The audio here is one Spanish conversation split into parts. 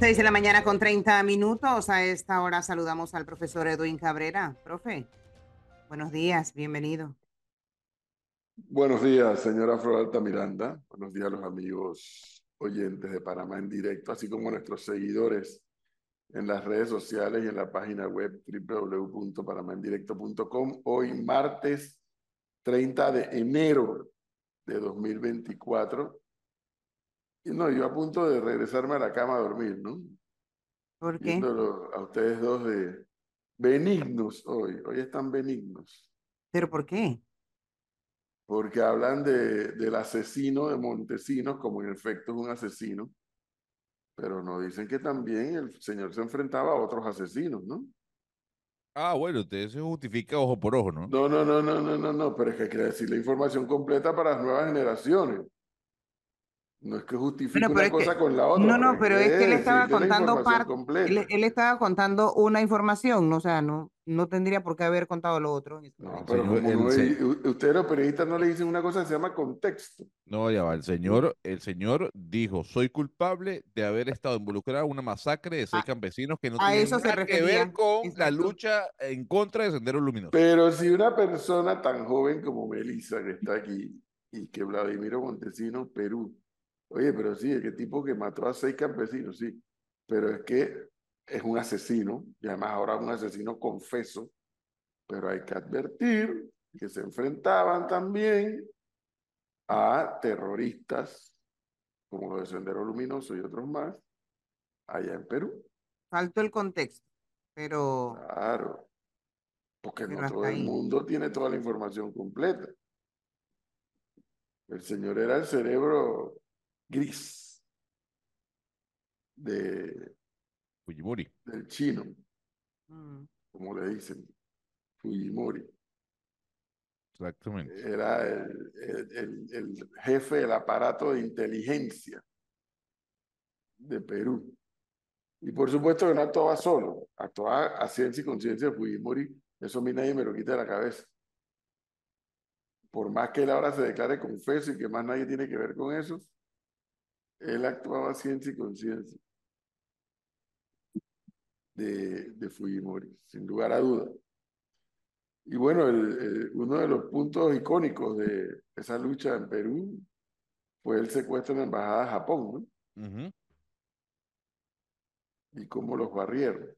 6 de la mañana con 30 minutos. A esta hora saludamos al profesor Edwin Cabrera. Profe, buenos días, bienvenido. Buenos días, señora Floralta Miranda. Buenos días los amigos oyentes de Panamá en directo, así como nuestros seguidores en las redes sociales y en la página web www.panamaendirecto.com. Hoy martes 30 de enero de 2024 y no, yo a punto de regresarme a la cama a dormir, ¿no? ¿Por qué? a ustedes dos de benignos hoy. Hoy están benignos. ¿Pero por qué? Porque hablan de, del asesino de Montesinos, como en efecto es un asesino, pero no dicen que también el señor se enfrentaba a otros asesinos, ¿no? Ah, bueno, usted se justifica ojo por ojo, ¿no? No, no, no, no, no, no, no, pero es que quiere decir la información completa para las nuevas generaciones. No es que justifique una cosa con la otra. No, no, pero es que él estaba contando parte. Él, estaba contando una información, o sea, no, no tendría por qué haber contado lo otro. No, pero como no, usted los periodistas no le dicen una cosa que se llama contexto. No, ya va, el señor, el señor dijo, soy culpable de haber estado involucrado en una masacre de seis ah, campesinos que no tienen nada que ver con la lucha en contra de Sendero Luminoso. Pero si una persona tan joven como Melissa, que está aquí, y que Vladimiro Montesinos, Perú, Oye, pero sí, es que tipo que mató a seis campesinos, sí. Pero es que es un asesino, y además ahora un asesino confeso. Pero hay que advertir que se enfrentaban también a terroristas, como los de Sendero Luminoso y otros más, allá en Perú. Faltó el contexto, pero... Claro, porque no todo el mundo tiene toda la información completa. El señor era el cerebro gris de Fujimori. Del chino, mm. como le dicen, Fujimori. Exactamente. Era el, el, el, jefe del aparato de inteligencia de Perú. Y por supuesto que no actuaba solo, actuaba a ciencia y conciencia de Fujimori. Eso a mí nadie me lo quita de la cabeza. Por más que él ahora se declare confeso y que más nadie tiene que ver con eso, él actuaba ciencia y conciencia de, de, Fujimori, sin lugar a duda. Y bueno, el, uno de los puntos icónicos de esa lucha en Perú fue el secuestro en la embajada de Japón, ¿no? Y cómo los barrieron.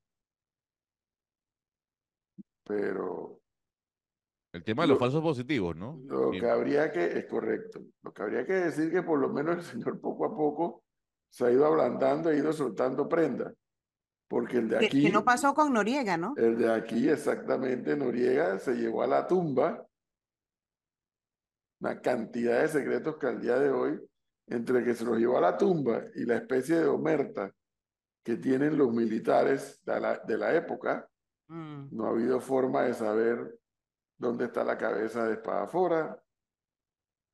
Pero el tema de los falsos positivos, ¿no? Lo que habría que, es correcto, lo que habría que decir que por lo menos el señor poco a poco se ha ido ablandando, ha ido soltando prenda. Porque el de aquí... Que, no pasó con Noriega, ¿no? El de aquí, exactamente, Noriega se llevó a la tumba una cantidad de secretos que al día de hoy, entre que se los llevó a la tumba y la especie de omerta que tienen los militares de la, de la época, mm. no ha habido forma de saber dónde está la cabeza de Espadafora,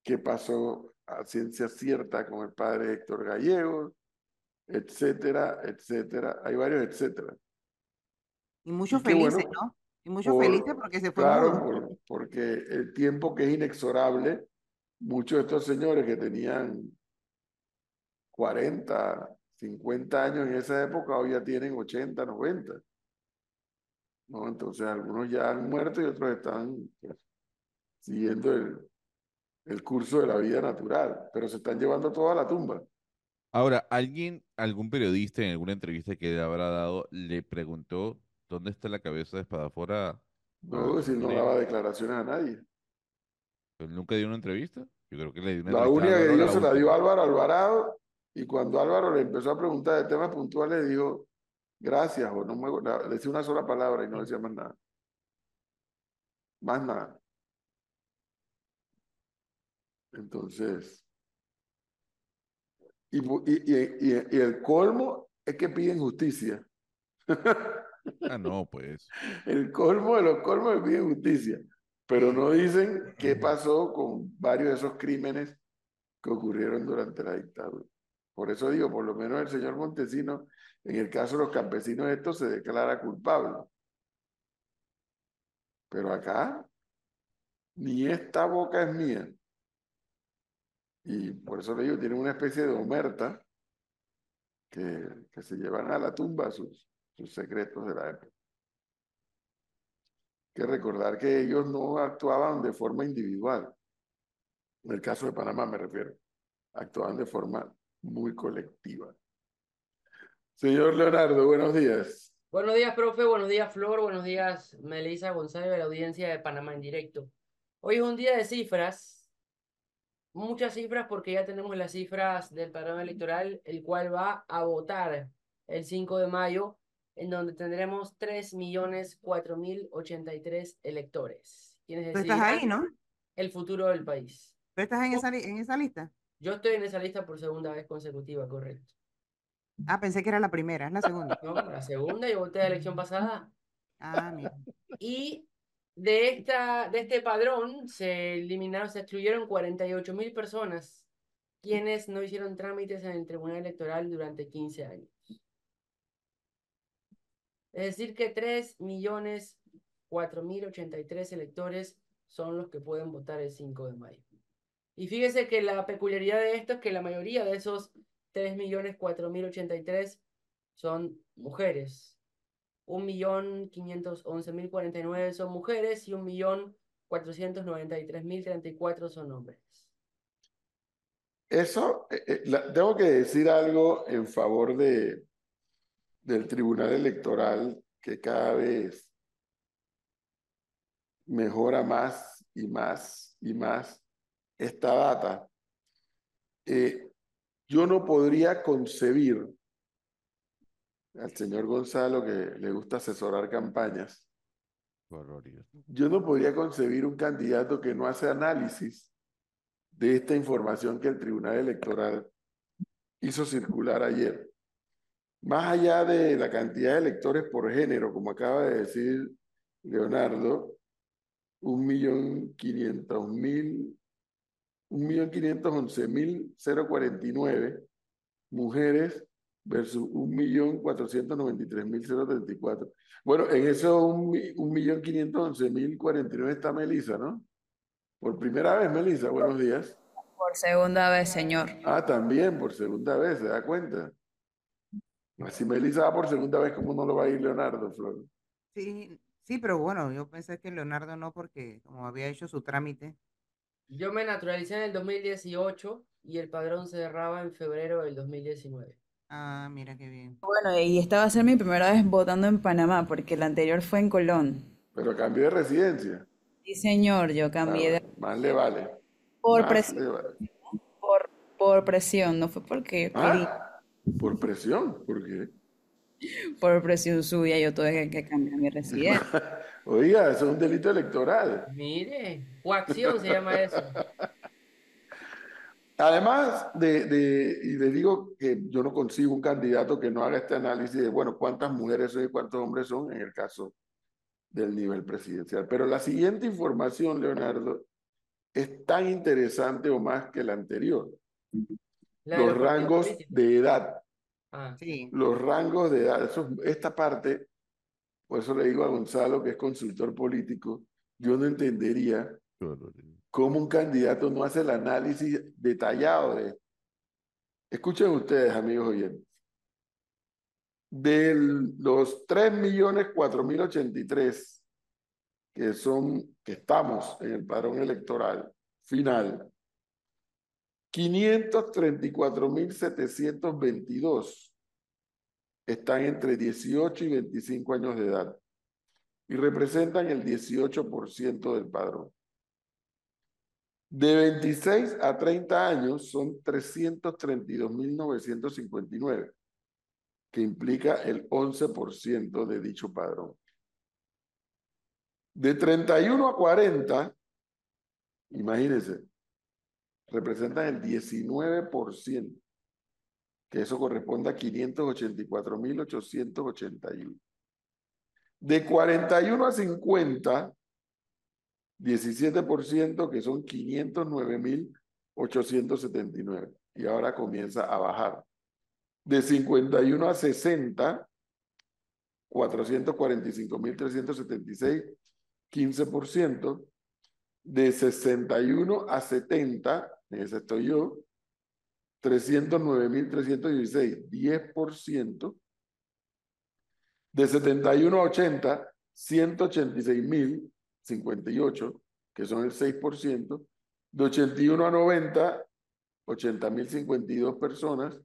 qué pasó a ciencia cierta con el padre Héctor Gallego, etcétera, etcétera. Hay varios etcétera. Y muchos felices, ¿no? Y muchos felices porque se fue. Claro, porque el tiempo que es inexorable, muchos de estos señores que tenían 40, 50 años en esa época, hoy ya tienen 80, 90. ¿No? Entonces algunos ya han muerto y otros están pues, siguiendo el, el curso de la vida natural, pero se están llevando toda la tumba. Ahora, alguien, algún periodista en alguna entrevista que le habrá dado, le preguntó dónde está la cabeza de Espadafora. No, si no daba declaraciones a nadie. ¿Pero nunca dio una entrevista? Yo creo que le dio una La única que dio se la dio Álvaro Alvarado, y cuando Álvaro le empezó a preguntar de temas puntuales, dijo, gracias, o no me, le decía una sola palabra y no decía más nada. Más nada. Entonces, y, y, y, y, el colmo es que piden justicia. Ah, no, pues. El colmo de los colmos es que piden justicia, pero no dicen qué pasó con varios de esos crímenes que ocurrieron durante la dictadura. Por eso digo, por lo menos el señor Montesino, en el caso de los campesinos, esto se declara culpable. Pero acá, ni esta boca es mía. Y por eso le digo, tiene una especie de omerta que, que se llevan a la tumba sus, sus secretos de la época. que recordar que ellos no actuaban de forma individual. En el caso de Panamá me refiero. Actuaban de forma muy colectiva. Señor Leonardo, buenos días. Buenos días, profe. Buenos días, Flor. Buenos días, Melissa González de la audiencia de Panamá en directo. Hoy es un día de cifras. Muchas cifras porque ya tenemos las cifras del padrón electoral, el cual va a votar el 5 de mayo, en donde tendremos 3.004.083 electores. Tú estás ahí, ¿no? El futuro del país. ¿Tú estás en esa, en esa lista? Yo estoy en esa lista por segunda vez consecutiva, correcto. Ah, pensé que era la primera, es la segunda. No, la segunda, yo voté la elección pasada. Ah, mira. Y de, esta, de este padrón se eliminaron, se excluyeron 48 mil personas quienes no hicieron trámites en el Tribunal Electoral durante 15 años. Es decir, que 3 millones 4 mil 83 electores son los que pueden votar el 5 de mayo. Y fíjese que la peculiaridad de esto es que la mayoría de esos 3.004.083 son mujeres. 1.511.049 son mujeres y 1.493.034 son hombres. Eso, eh, eh, tengo que decir algo en favor de, del Tribunal Electoral que cada vez mejora más y más y más esta data, eh, yo no podría concebir al señor Gonzalo que le gusta asesorar campañas. Yo no podría concebir un candidato que no hace análisis de esta información que el Tribunal Electoral hizo circular ayer. Más allá de la cantidad de electores por género, como acaba de decir Leonardo, un millón quinientos mil 1.511.049 mujeres versus 1.493.034. Bueno, en eso 1.511.049 está Melisa, ¿no? Por primera vez, Melisa, buenos días. Por segunda vez, señor. Ah, también, por segunda vez, ¿se da cuenta? Si Melisa va por segunda vez, ¿cómo no lo va a ir Leonardo, Flor? Sí, sí, pero bueno, yo pensé que Leonardo no, porque como había hecho su trámite, yo me naturalicé en el 2018 y el padrón se cerraba en febrero del 2019. Ah, mira qué bien. Bueno, y esta va a ser mi primera vez votando en Panamá, porque la anterior fue en Colón. Pero cambié de residencia. Sí, señor, yo cambié de... Más le vale. Por presión. Por, por, presión, no fue porque... Ah, por presión, ¿por qué? Por presión suya, yo tuve que cambiar mi residencia. Oiga, eso es un delito electoral. Mire, coacción se llama eso. Además de, de, y le digo que yo no consigo un candidato que no haga este análisis de, bueno, cuántas mujeres son y cuántos hombres son en el caso del nivel presidencial. Pero la siguiente información, Leonardo, es tan interesante o más que la anterior. los rangos de edad. Ah, sí. Los rangos de edad. Eso, esta parte por eso le digo a Gonzalo, que es consultor político, yo no entendería cómo un candidato no hace el análisis detallado de Escuchen ustedes, amigos oyentes. De los 3.004.083 que son, que estamos en el padrón electoral final, 534.722 están entre 18 y 25 años de edad y representan el 18% del padrón. De 26 a 30 años son 332.959, que implica el 11% de dicho padrón. De 31 a 40, imagínense, representan el 19% que eso corresponde a 584.881. De 41 a 50, 17%, que son 509.879. Y ahora comienza a bajar. De 51 a 60, 445.376, 15%. De 61 a 70, ese estoy yo, 309.316, 10%. De 71 a 80, 186.058, que son el 6%. De 81 a 90, 80.052 personas,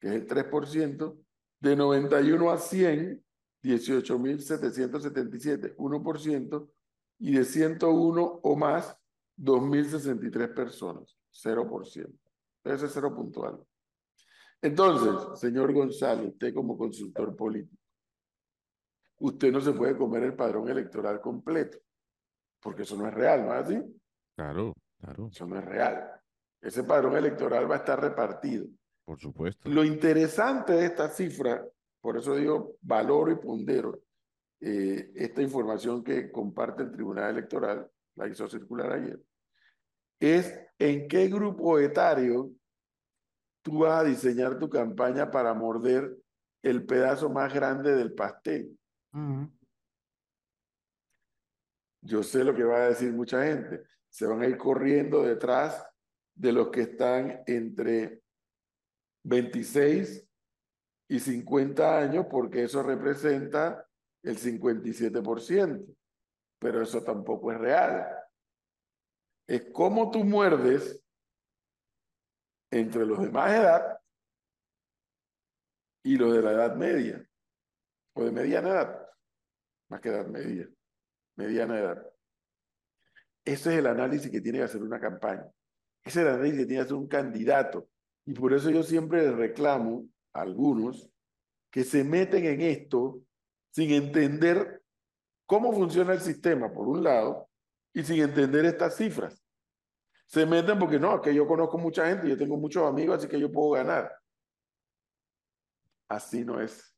que es el 3%. De 91 a 100, 18.777, 1%. Y de 101 o más, 2.063 personas, 0%. Ese es cero puntual. Entonces, señor González, usted como consultor político, usted no se puede comer el padrón electoral completo, porque eso no es real, ¿no es así? Claro, claro. Eso no es real. Ese padrón electoral va a estar repartido. Por supuesto. Lo interesante de esta cifra, por eso digo valoro y pondero, eh, esta información que comparte el Tribunal Electoral, la hizo circular ayer, es en qué grupo etario tú vas a diseñar tu campaña para morder el pedazo más grande del pastel. Yo sé lo que va a decir mucha gente. Se van a ir corriendo detrás de los que están entre 26 y 50 años porque eso representa el 57%. Pero eso tampoco es real. Es como tú muerdes entre los de más edad y los de la edad media o de mediana edad más que edad media, mediana edad. Ese es el análisis que tiene que hacer una campaña. Ese es el análisis que tiene que hacer un candidato. Y por eso yo siempre reclamo a algunos que se meten en esto sin entender cómo funciona el sistema, por un lado, y sin entender estas cifras. Se meten porque no, que yo conozco mucha gente, yo tengo muchos amigos, así que yo puedo ganar. Así no es.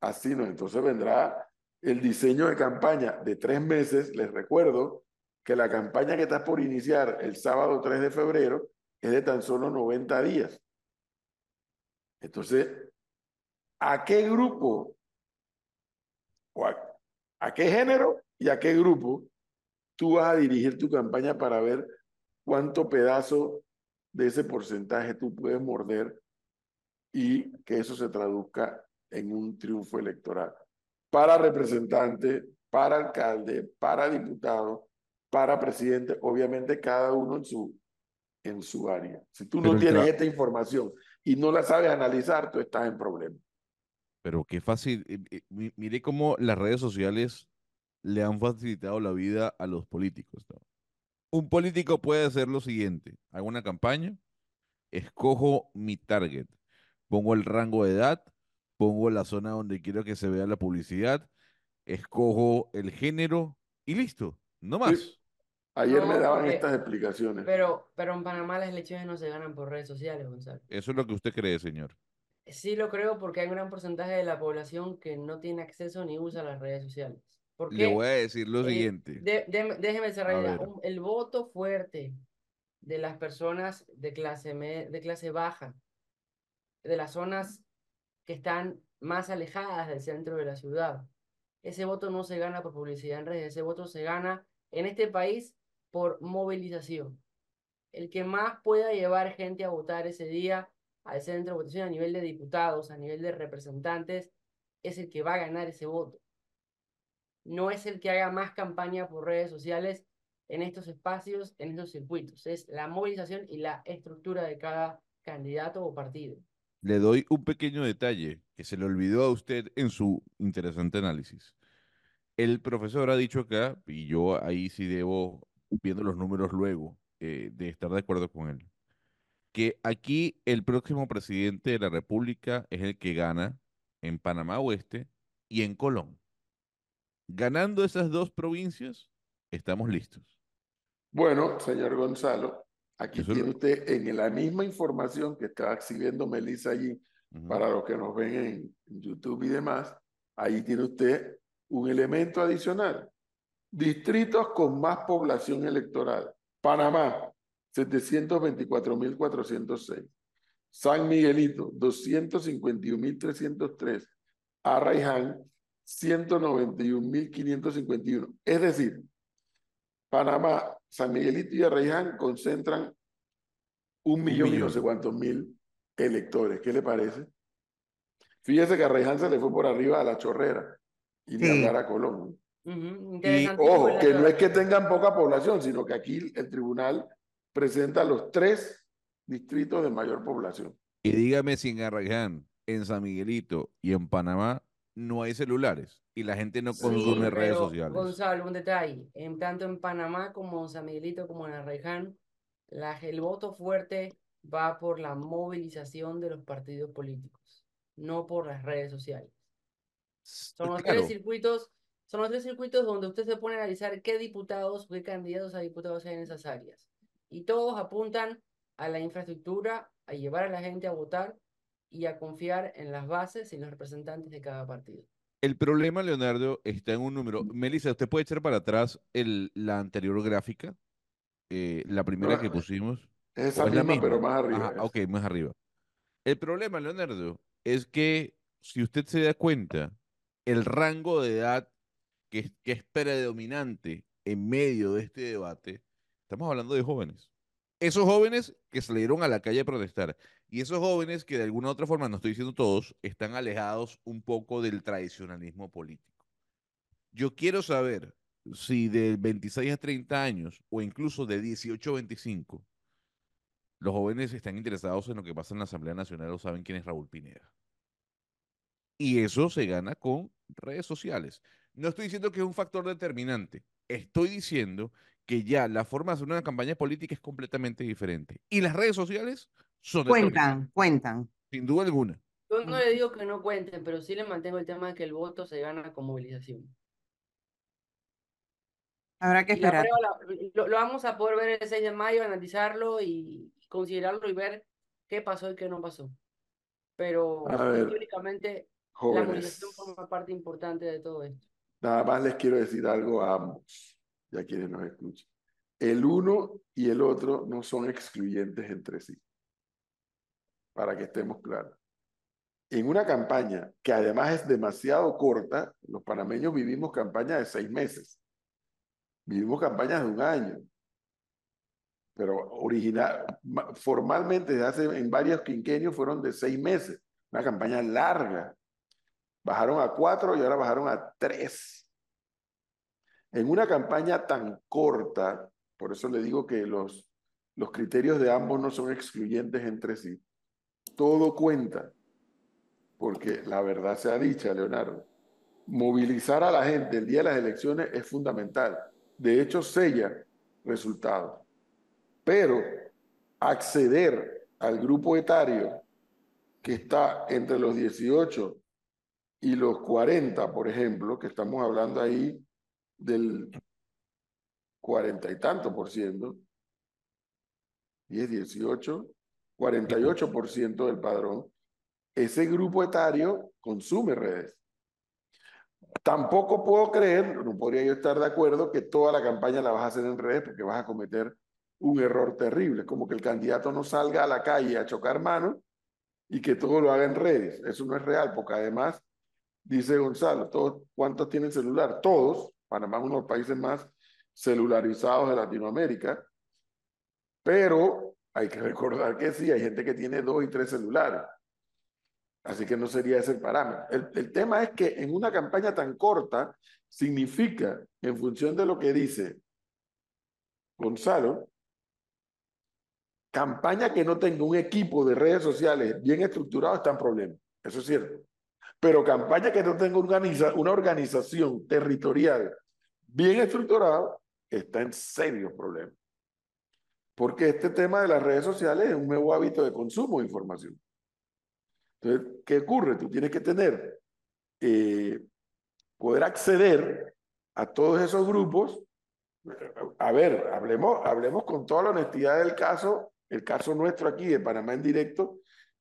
Así no, entonces vendrá el diseño de campaña de tres meses. Les recuerdo que la campaña que está por iniciar el sábado 3 de febrero es de tan solo 90 días. Entonces, ¿a qué grupo? O a, qué género y a qué grupo tú vas a dirigir tu campaña para ver cuánto pedazo de ese porcentaje tú puedes morder y que eso se traduzca en un triunfo electoral. Para representante, para alcalde, para diputado, para presidente, obviamente cada uno en su, en su área. Si tú no tienes esta información y no la sabes analizar, tú estás en problema. Pero qué fácil. Eh, eh, mire cómo las redes sociales le han facilitado la vida a los políticos. Un político puede hacer lo siguiente. Hago una campaña, escojo mi target, pongo el rango de edad, pongo la zona donde quiero que se vea la publicidad, escojo el género y listo, no más. Ayer me daban estas explicaciones. Pero, pero en Panamá las elecciones no se ganan por redes sociales, Gonzalo. Eso es lo que usted cree, señor. Sí lo creo porque hay un gran porcentaje de la población que no tiene acceso ni usa las redes sociales. Le voy a decir lo eh, siguiente. déjeme cerrar. el voto fuerte de las personas de clase, de clase baja, de las zonas que están más alejadas del centro de la ciudad. Ese voto no se gana por publicidad en redes, ese voto se gana en este país por movilización. El que más pueda llevar gente a votar ese día al centro de votación a nivel de diputados, a nivel de representantes, es el que va a ganar ese voto. No es el que haga más campaña por redes sociales en estos espacios, en estos circuitos. Es la movilización y la estructura de cada candidato o partido le doy un pequeño detalle que se le olvidó a usted en su interesante análisis. El profesor ha dicho acá, y yo ahí sí debo, viendo los números luego, eh, de estar de acuerdo con él, que aquí el próximo presidente de la República es el que gana en Panamá Oeste y en Colón. Ganando esas dos provincias, estamos listos. Bueno, señor Gonzalo, Aquí tiene usted en la misma información que está exhibiendo Melissa allí, para los que nos ven en, YouTube y demás, ahí tiene usted un elemento adicional. Distritos con más población electoral. Panamá, 724.406. San Miguelito, 251.303. Arraiján, 191.551. Es decir, Panamá, San Miguelito y Arraiján concentran Un millón, y millón. no sé cuántos mil electores. ¿Qué le parece? Fíjese que a Arreján se le fue por arriba a la chorrera y ni Sí. hablar a Colón. Y ojo, que no es que tengan poca población, sino que aquí el tribunal presenta los tres distritos de mayor población. Y dígame si en Arraiján, en San Miguelito y en Panamá no hay celulares y la gente no Sí, consume redes sociales. Gonzalo, un detalle. En, tanto en Panamá como en San Miguelito como en Arraiján, la, el voto fuerte va por la movilización de los partidos políticos, no por las redes sociales. Son los Claro, tres circuitos, son los tres circuitos donde usted se pone a analizar qué diputados qué candidatos a diputados hay en esas áreas. Y todos apuntan a la infraestructura, a llevar a la gente a votar y a confiar en las bases y en los representantes de cada partido. el problema, Leonardo, está en un número. Melissa, ¿usted puede echar para atrás el, la anterior gráfica? Eh, la primera No, que pusimos. Es ¿O esa es la misma, pero misma? más arriba. Ajá, ok, más arriba. El problema, Leonardo, es que si usted se da cuenta, el rango de edad que, que es predominante en medio de este debate, estamos hablando de jóvenes. Esos jóvenes que salieron a la calle a protestar y esos jóvenes que de alguna u otra forma, no estoy diciendo todos, están alejados un poco del tradicionalismo político. Yo quiero saber si de 26 a 30 años o incluso de 18 a 25, los jóvenes están interesados en lo que pasa en la Asamblea Nacional o saben quién es Raúl Pineda. Y eso se gana con redes sociales. No estoy diciendo que es un factor determinante. Estoy diciendo que ya la forma de hacer una campaña política es completamente diferente. Y las redes sociales son Cuentan, cuentan. sin duda alguna. Yo no le digo que no cuenten, pero sí le mantengo el tema de que el voto se gana con movilización. Habrá que esperar. prueba lo, lo vamos a poder ver el 6 de mayo, analizarlo y considerarlo y ver qué pasó y qué no pasó. Pero históricamente la movilización forma parte importante de todo esto. nada más les quiero decir algo a ambos, y a quienes nos escuchan. El uno y el otro no son excluyentes entre sí, para que estemos claros. En una campaña que además es demasiado corta, los panameños vivimos campañas de seis meses, vivimos campañas de un año, pero original, ma- formalmente hace, en varios quinquenios fueron de seis meses, una campaña larga. Bajaron a cuatro y ahora bajaron a tres. En una campaña tan corta, por eso le digo que los, los criterios de ambos no son excluyentes entre sí, todo cuenta, porque la verdad sea dicha, Leonardo, movilizar a la gente el día de las elecciones es fundamental. De hecho, sella resultados. Pero acceder al grupo etario que está entre los 18 y los 40, por ejemplo, que estamos hablando ahí del 40 y tanto por ciento, 10, 18, 48 por ciento del padrón, ese grupo etario consume redes. Tampoco puedo creer, no podría yo estar de acuerdo que toda la campaña la vas a hacer en redes porque vas a cometer un error terrible, como que el candidato no salga a la calle a chocar manos y que todo lo haga en redes. Eso no es real, porque además, dice Gonzalo, todos, ¿cuántos tienen celular? Todos, Panamá es uno de los países más celularizados de Latinoamérica, pero hay que recordar que sí, hay gente que tiene dos y tres celulares. Así que no sería ese el parámetro. El, el tema es que en una campaña tan corta significa, en función de lo que dice Gonzalo, campaña que no tenga un equipo de redes sociales bien estructurado está en problema. Eso es cierto. Pero campaña que no tenga una organización territorial bien estructurada está en serios problemas. Porque este tema de las redes sociales es un nuevo hábito de consumo de información. Entonces, ¿qué ocurre? Tú tienes que tener, eh, poder acceder a todos esos grupos. A ver, hablemos, hablemos con toda la honestidad del caso, el caso nuestro aquí de Panamá en directo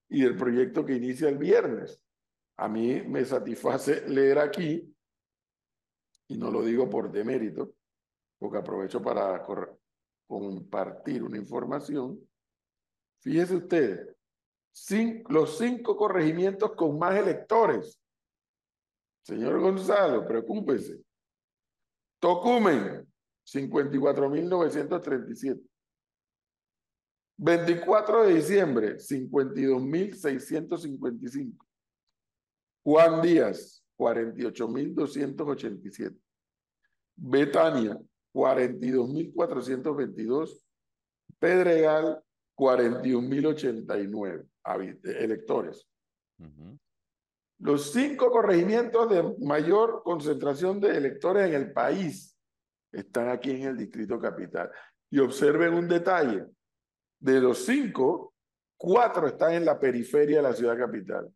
y del proyecto que inicia el viernes. A mí me satisface leer aquí, y no lo digo por demérito, porque aprovecho para compartir una información. Fíjese ustedes, Cin los cinco corregimientos con más electores. Señor Gonzalo, preocúpese. Tocumen, 54.937. 24 de diciembre, 52.655. Juan Díaz, 48.287. Betania, 42.422. Pedregal, 41.089 electores. Los cinco corregimientos de mayor concentración de electores en el país están aquí en el Distrito Capital. Y observen un detalle. De los cinco, cuatro están en la periferia de la ciudad capital.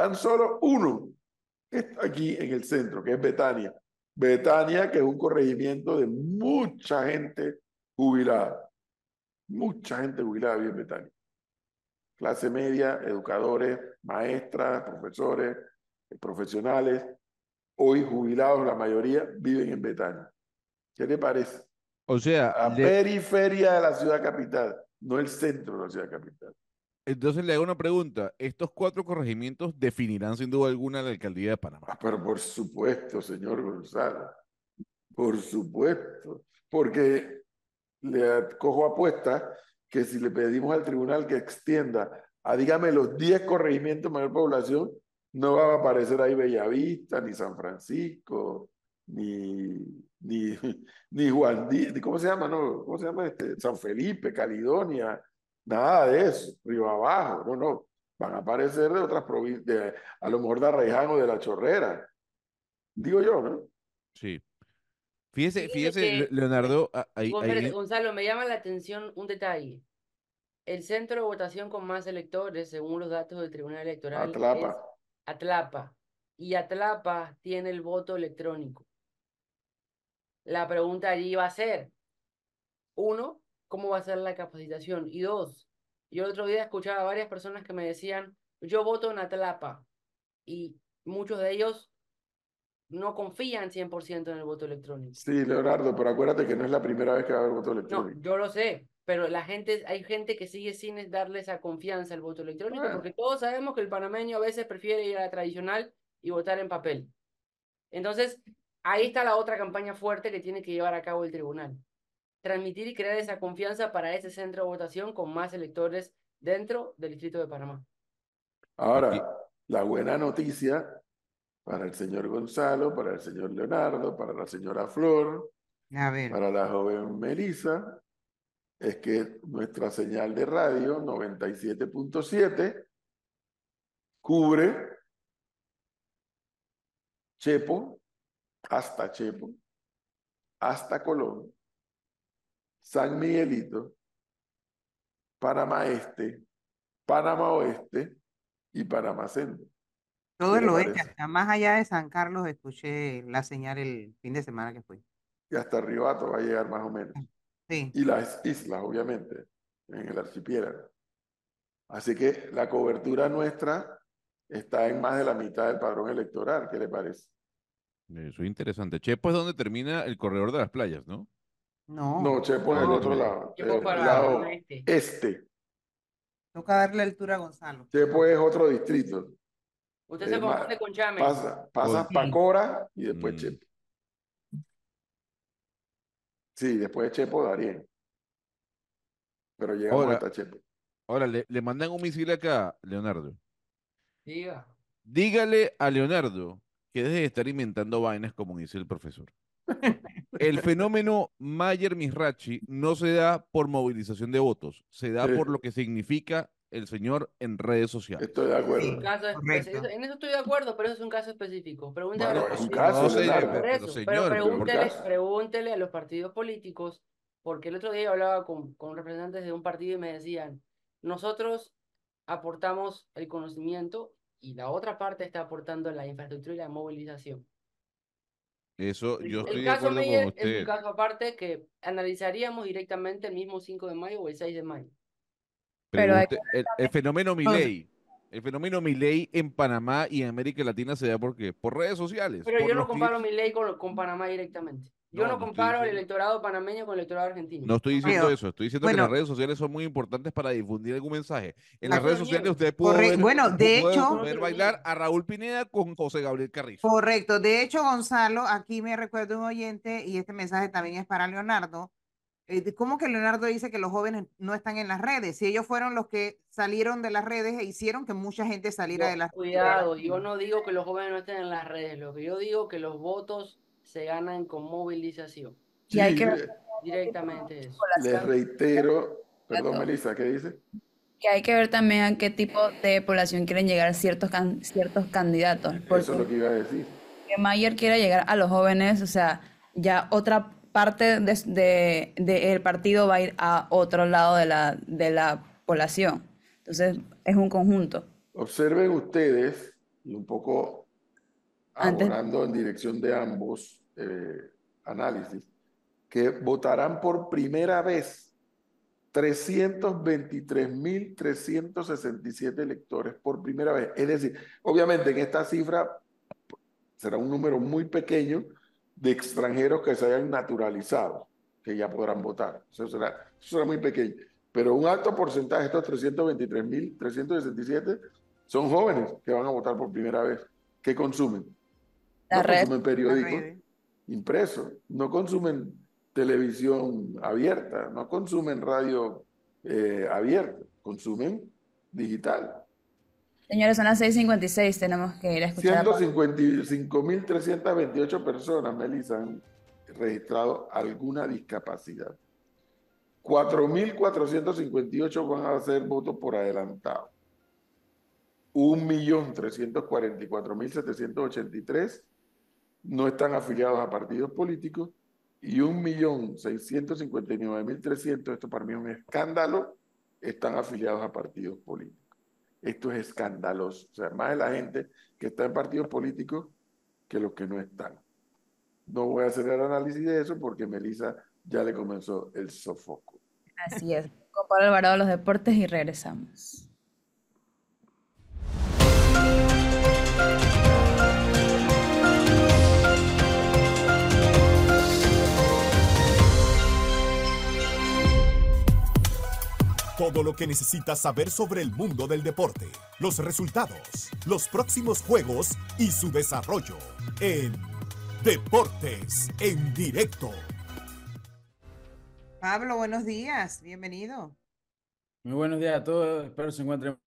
Tan solo uno está aquí en el centro, que es Betania. Betania, que es un corregimiento de mucha gente jubilada. Mucha gente jubilada vive en Betania. Clase media, educadores, maestras, profesores, profesionales, hoy jubilados, la mayoría viven en Betania. ¿Qué le parece? O sea, la periferia de la ciudad capital, no el centro de la ciudad capital. Entonces le hago una pregunta. ¿Estos cuatro corregimientos definirán sin duda alguna la alcaldía de Panamá? Ah, pero por supuesto, señor Gonzalo. Por supuesto. Porque le cojo apuesta que si le pedimos al tribunal que extienda a, dígame, los 10 corregimientos de mayor población, no va a aparecer ahí Bellavista, ni San Francisco, ni, ni, Juan Díaz, ¿cómo se llama? No, ¿Cómo se llama este? San Felipe, Caledonia, nada de eso, Río Abajo, no, no. Van a aparecer de otras provincias, a lo mejor de Arraiján o de La Chorrera. Digo yo, ¿no? Sí. Fíjese, fíjese, Leonardo. Ahí, Gonzalo, me llama la atención un detalle. El centro de votación con más electores, según los datos del Tribunal Electoral, Atlapa. es Atlapa. Y Atlapa tiene el voto electrónico. La pregunta allí va a ser, uno, ¿cómo va a ser la capacitación? Y dos, yo el otro día escuchaba a varias personas que me decían, yo voto en Atlapa. Y muchos de ellos no confían 100% en el voto electrónico. Sí, Leonardo, pero acuérdate que no es la primera vez que va a haber voto electrónico. No, yo lo sé, pero la gente, hay gente que sigue sin darle esa confianza al voto electrónico, porque todos sabemos que el panameño a veces prefiere ir a la tradicional y votar en papel. Entonces, ahí está la otra campaña fuerte que tiene que llevar a cabo el tribunal. Transmitir y crear esa confianza para ese centro de votación con más electores dentro del Distrito de Panamá. Ahora, la buena noticia para el señor Gonzalo, para el señor Leonardo, para la señora Flor, para la joven Melissa, es que nuestra señal de radio 97.7 cubre Chepo, hasta Chepo, hasta Colón, San Miguelito, Panamá Este, Panamá Oeste y Panamá Centro. Todo el oeste, hasta más allá de San Carlos, escuché la señal el fin de semana que fue. Y hasta Ribato va a llegar más o menos. Sí. Y las islas, obviamente, en el archipiélago. Así que la cobertura nuestra está en más de la mitad del padrón electoral. ¿Qué le parece? Eso es interesante. Chepo es donde termina el corredor de las playas, ¿no? No. No, Chepo es el otro lado. Chepo para el lado este. este. Toca darle altura a Gonzalo. Chepo es otro distrito. Usted se confunde con Chame. Pasa, pasa Pacora y después mm. Chepo. Sí, después de Chepo, Darien. Pero llegamos hasta Chepo. Ahora, le, le mandan un misil acá, Leonardo. Diga. Dígale a Leonardo que deje de estar inventando vainas como dice el profesor. El fenómeno Mayer Misrachi no se da por movilización de votos, se da por lo que significa el señor en redes sociales. Estoy de acuerdo. en eso estoy de acuerdo, pero eso es un caso específico. Pregúntele, a, los pregúntele, a los partidos políticos, porque el otro día hablaba con, con representantes de un partido y me decían, nosotros aportamos el conocimiento y la otra parte está aportando la infraestructura y la movilización. Eso yo estoy de acuerdo con usted. Es un caso aparte que analizaríamos directamente el mismo 5 de mayo o el 6 de mayo. Pero el, fenómeno Milei, el fenómeno Milei en Panamá y en América Latina se da por qué? Por redes sociales. Pero yo no comparo Milei con, con Panamá directamente. Yo no, comparo el electorado panameño con el electorado argentino. No estoy diciendo eso, estoy diciendo que las redes sociales son muy importantes para difundir algún mensaje. En las redes sociales usted puede ver, bueno, de hecho, bailar a Raúl Pineda con José Gabriel Carrizo. Correcto, de hecho, Gonzalo, aquí me recuerdo un oyente y este mensaje también es para Leonardo. Eh, ¿Cómo que Leonardo dice que los jóvenes no están en las redes? Si ellos fueron los que salieron de las redes e hicieron que mucha gente saliera de las redes. Cuidado, yo no digo que los jóvenes no estén en las redes, lo que yo digo que los votos se ganan con movilización. y hay que directamente eso. Les reitero, perdón Melissa, ¿qué dice? Que hay que ver también a qué tipo de población quieren llegar ciertos, ciertos candidatos. Eso es lo que iba a decir. Que Mayer quiera llegar a los jóvenes, o sea, ya otra parte del de, partido va a ir a otro lado de la, de la población. Entonces, es un conjunto. Observen ustedes, y un poco abonando en dirección de ambos eh, análisis, que votarán por primera vez 323.367 electores por primera vez. Es decir, obviamente en esta cifra será un número muy pequeño, de extranjeros que se hayan naturalizado, que ya podrán votar. Eso será, será muy pequeño. Pero un alto porcentaje, estos 323.367, son jóvenes que van a votar por primera vez. ¿Qué consumen? no consumen periódicos impresos, no consumen televisión abierta, no consumen radio eh, abierta, consumen digital. Señores, son las 6.56, tenemos que ir a escuchar. 155.328 personas, Melissa, han registrado alguna discapacidad. 4.458 van a hacer votos por adelantado. 1.344.783 no están afiliados a partidos políticos y 1.659.300, esto para mí es un escándalo, están afiliados a partidos políticos. Esto es escandaloso. O sea, más de la gente que está en partidos políticos que los que no están. No voy a hacer el análisis de eso porque Melissa ya le comenzó el sofoco. Así es. Con Pablo Alvarado los deportes y regresamos. Todo lo que necesitas saber sobre el mundo del deporte, los resultados, los próximos juegos y su desarrollo en Deportes en directo. Pablo, buenos días, bienvenido. Muy buenos días a todos, espero se encuentren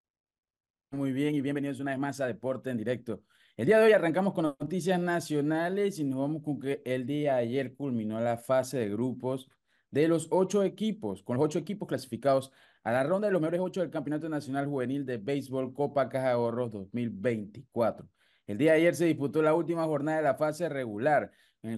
muy bien y bienvenidos una vez más a Deporte en directo. El día de hoy arrancamos con noticias nacionales y nos vamos con que el día de ayer culminó la fase de grupos de los ocho equipos, con los ocho equipos clasificados a la ronda de los mejores ocho del Campeonato Nacional Juvenil de Béisbol Copa Caja de Ahorros 2024. El día de ayer se disputó la última jornada de la fase regular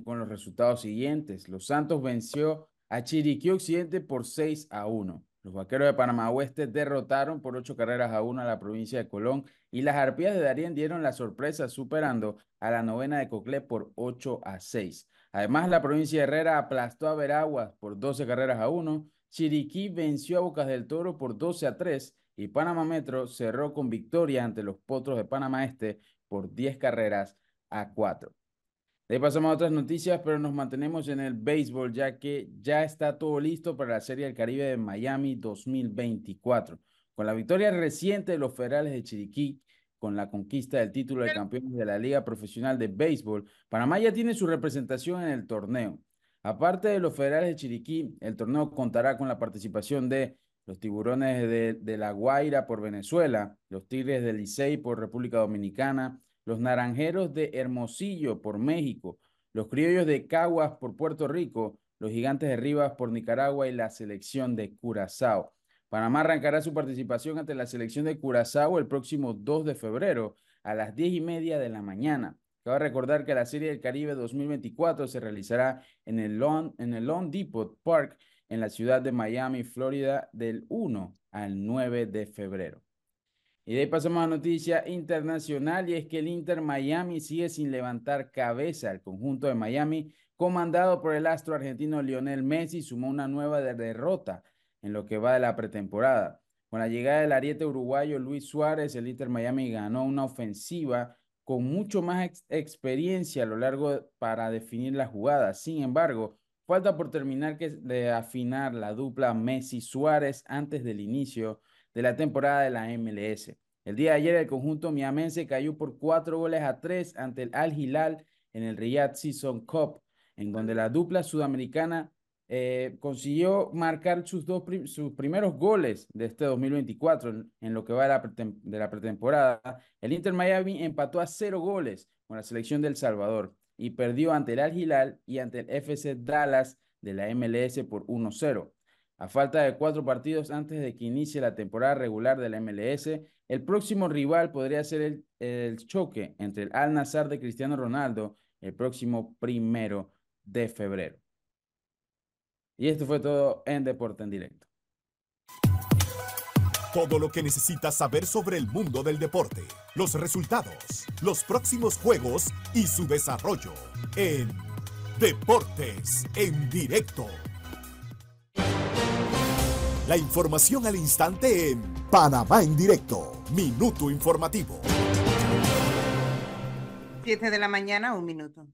con los resultados siguientes. Los Santos venció a Chiriquí Occidente por 6 a 1. Los Vaqueros de Panamá Oeste derrotaron por ocho carreras a 1 a la provincia de Colón y las Arpías de Darien dieron la sorpresa superando a la novena de Coclé por 8 a 6. Además, la provincia de Herrera aplastó a Veraguas por 12 carreras a 1 Chiriquí venció a Bocas del Toro por 12 a 3 y Panamá Metro cerró con victoria ante los Potros de Panamá Este por 10 carreras a 4. De ahí pasamos a otras noticias, pero nos mantenemos en el béisbol ya que ya está todo listo para la Serie del Caribe de Miami 2024. Con la victoria reciente de los Federales de Chiriquí, con la conquista del título de campeones de la Liga Profesional de Béisbol, Panamá ya tiene su representación en el torneo. Aparte de los federales de Chiriquí, el torneo contará con la participación de los tiburones de, La Guaira por Venezuela, los tigres del Licey por República Dominicana, los naranjeros de Hermosillo por México, los criollos de Caguas por Puerto Rico, los gigantes de Rivas por Nicaragua y la selección de Curazao. Panamá arrancará su participación ante la selección de Curazao el próximo 2 de febrero a las 10 y media de la mañana. Cabe recordar que la Serie del Caribe 2024 se realizará en el Long, en el Long Depot Park en la ciudad de Miami, Florida, del 1 al 9 de febrero. Y de ahí pasamos a noticia internacional y es que el Inter Miami sigue sin levantar cabeza. El conjunto de Miami, comandado por el astro argentino Lionel Messi, sumó una nueva derrota en lo que va de la pretemporada. Con la llegada del ariete uruguayo Luis Suárez, el Inter Miami ganó una ofensiva con mucho más experiencia a lo largo para definir la jugada. Sin embargo, falta por terminar que de afinar la dupla Messi-Suárez antes del inicio de la temporada de la MLS. El día de ayer el conjunto miamense cayó por cuatro goles a tres ante el Al Hilal en el Riyadh Season Cup, en donde la dupla sudamericana eh, consiguió marcar sus, dos sus primeros goles de este 2024 en, en lo que va de la, de la pretemporada. El Inter Miami empató a cero goles con la selección del Salvador y perdió ante el Al Hilal y ante el FC Dallas de la MLS por 1-0. A falta de cuatro partidos antes de que inicie la temporada regular de la MLS, el próximo rival podría ser el, el choque entre el Al Nazar de Cristiano Ronaldo el próximo primero de febrero. Y esto fue todo en Deporte en Directo. Todo lo que necesitas saber sobre el mundo del deporte, los resultados, los próximos juegos y su desarrollo en Deportes en Directo. La información al instante en Panamá en Directo, Minuto Informativo. 7 de la mañana, un minuto.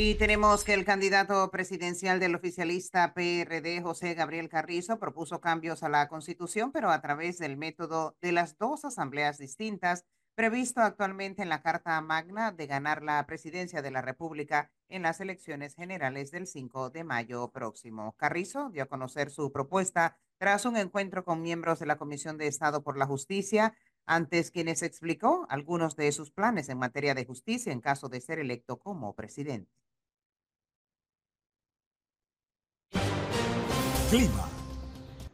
Y tenemos que el candidato presidencial del oficialista PRD, José Gabriel Carrizo, propuso cambios a la Constitución, pero a través del método de las dos asambleas distintas previsto actualmente en la Carta Magna de ganar la presidencia de la República en las elecciones generales del 5 de mayo próximo. Carrizo dio a conocer su propuesta tras un encuentro con miembros de la Comisión de Estado por la Justicia, antes quienes explicó algunos de sus planes en materia de justicia en caso de ser electo como presidente.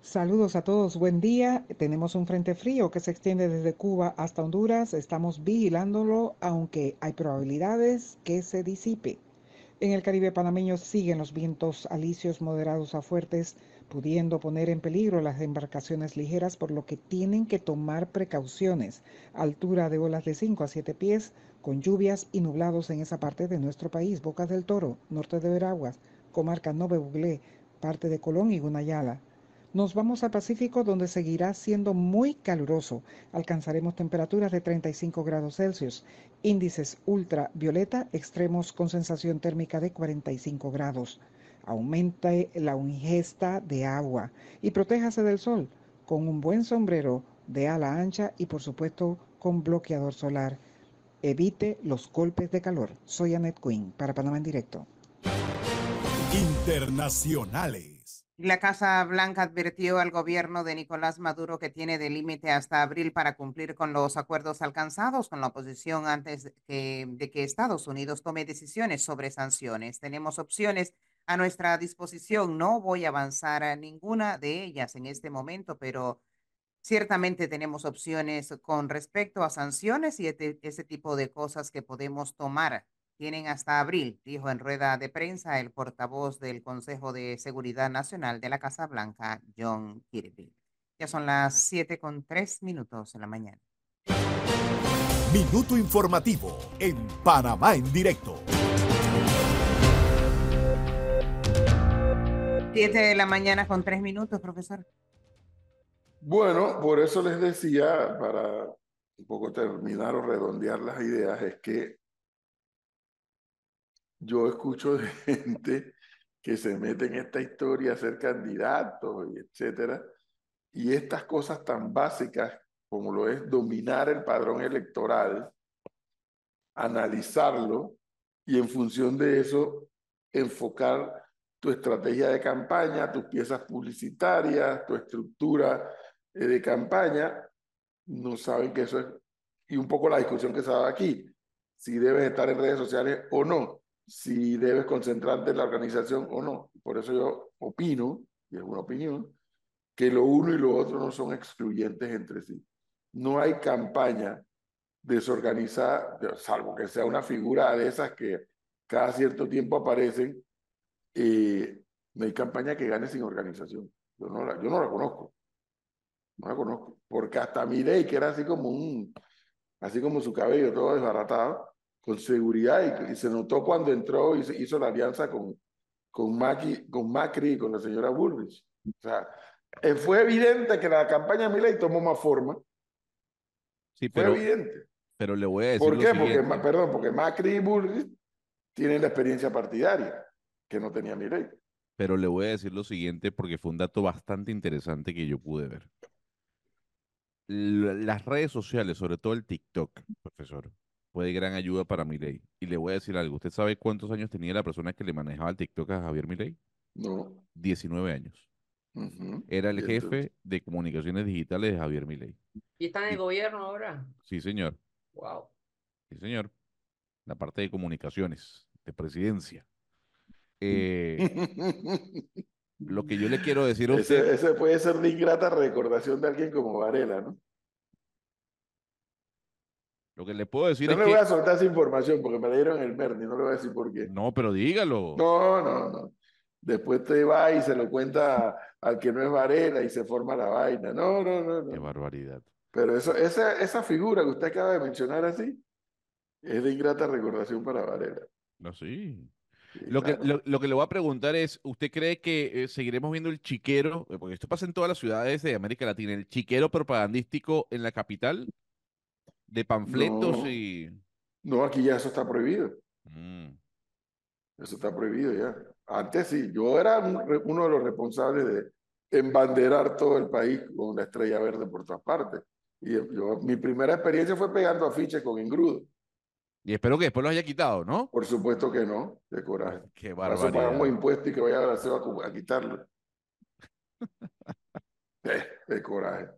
Saludos a todos, buen día. Tenemos un frente frío que se extiende desde Cuba hasta Honduras. Estamos vigilándolo, aunque hay probabilidades que se disipe. En el Caribe panameño siguen los vientos alisios moderados a fuertes, pudiendo poner en peligro las embarcaciones ligeras, por lo que tienen que tomar precauciones. Altura de olas de 5 a 7 pies, con lluvias y nublados en esa parte de nuestro país. Bocas del Toro, norte de Veraguas, comarca Nove Buglé, parte de Colón y Gunayala. Nos vamos al Pacífico donde seguirá siendo muy caluroso. Alcanzaremos temperaturas de 35 grados Celsius, índices ultravioleta extremos con sensación térmica de 45 grados. Aumente la ingesta de agua y protéjase del sol con un buen sombrero de ala ancha y por supuesto con bloqueador solar. Evite los golpes de calor. Soy Annette Quinn para Panamá en directo. Internacionales. La Casa Blanca advirtió al gobierno de Nicolás Maduro que tiene de límite hasta abril para cumplir con los acuerdos alcanzados con la oposición antes de que, Estados Unidos tome decisiones sobre sanciones. Tenemos opciones a nuestra disposición. No voy a avanzar a ninguna de ellas en este momento, pero ciertamente tenemos opciones con respecto a sanciones y este- ese tipo de cosas que podemos tomar. Tienen hasta abril, dijo en rueda de prensa el portavoz del Consejo de Seguridad Nacional de la Casa Blanca, John Kirby. Ya son las 7 con 3 minutos en la mañana. Minuto informativo en Panamá en directo. 7 de la mañana con 3 minutos, profesor. Bueno, por eso les decía, para un poco terminar o redondear las ideas, es que yo escucho de gente que se mete en esta historia a ser candidatos etcétera, y estas cosas tan básicas como lo es dominar el padrón electoral, analizarlo y en función de eso enfocar tu estrategia de campaña, tus piezas publicitarias, tu estructura eh, de campaña, no saben que eso es, y un poco la discusión que se ha dado aquí, si debes estar en redes sociales o no, si debes concentrarte en la organización o no. Por eso yo opino, y es una opinión, que lo uno y lo otro no son excluyentes entre sí. No hay campaña desorganizada, salvo que sea una figura de esas que cada cierto tiempo aparecen, eh, no hay campaña que gane sin organización. Yo no la, yo no la conozco. No la conozco. Porque hasta Milei, que era así como un, así como su cabello todo desbaratado, con seguridad, y, y se notó cuando entró y se hizo la alianza con, con, Macri, con Macri y con la señora Bullrich. O sea, eh, fue evidente que la campaña de Milei tomó más forma. Sí, Fue pero, evidente. pero le voy a decir ¿Por lo qué? Porque, siguiente. Ma- perdón, porque Macri y Bullrich tienen la experiencia partidaria que no tenía Milei. Pero le voy a decir lo siguiente porque fue un dato bastante interesante que yo pude ver. L- Las redes sociales, sobre todo el TikTok, profesor, fue de gran ayuda para Milei. Y le voy a decir algo. ¿Usted sabe cuántos años tenía la persona que le manejaba el TikTok a Javier Milei? No. 19 años. Era el Y jefe de comunicaciones digitales de Javier Milei. ¿Y está en el gobierno ahora? Sí, señor. Wow. Sí, señor. La parte de comunicaciones, de presidencia. Eh, lo que yo le quiero decir a usted, Ese, ese puede ser de ingrata recordación de alguien como Varela, ¿no? Lo que le puedo decir No es le voy a soltar esa información porque me la dieron el Merni, no le voy a decir por qué. No, pero dígalo. No, no, no. Después te va y se lo cuenta al que no es Varela y se forma la vaina. No, no, no, Qué no. barbaridad. Pero eso, esa, esa figura que usted acaba de mencionar así es de ingrata recordación para Varela. No, sí. Lo que, lo que le voy a preguntar es, ¿usted cree que eh, seguiremos viendo el chiquero, eh, porque esto pasa en todas las ciudades de América Latina, el chiquero propagandístico en la capital, de panfletos No. y... No, aquí ya eso está prohibido. Mm, Eso está prohibido ya. Antes sí, yo era un uno de los responsables de embanderar todo el país con la estrella verde por todas partes. Y yo, mi primera experiencia fue pegando afiches con engrudo. Y espero que después los haya quitado, ¿no? Por supuesto que no, de coraje. Qué eso pagamos barbaridad. impuestos y que vaya a a quitarlo. Eh, de coraje.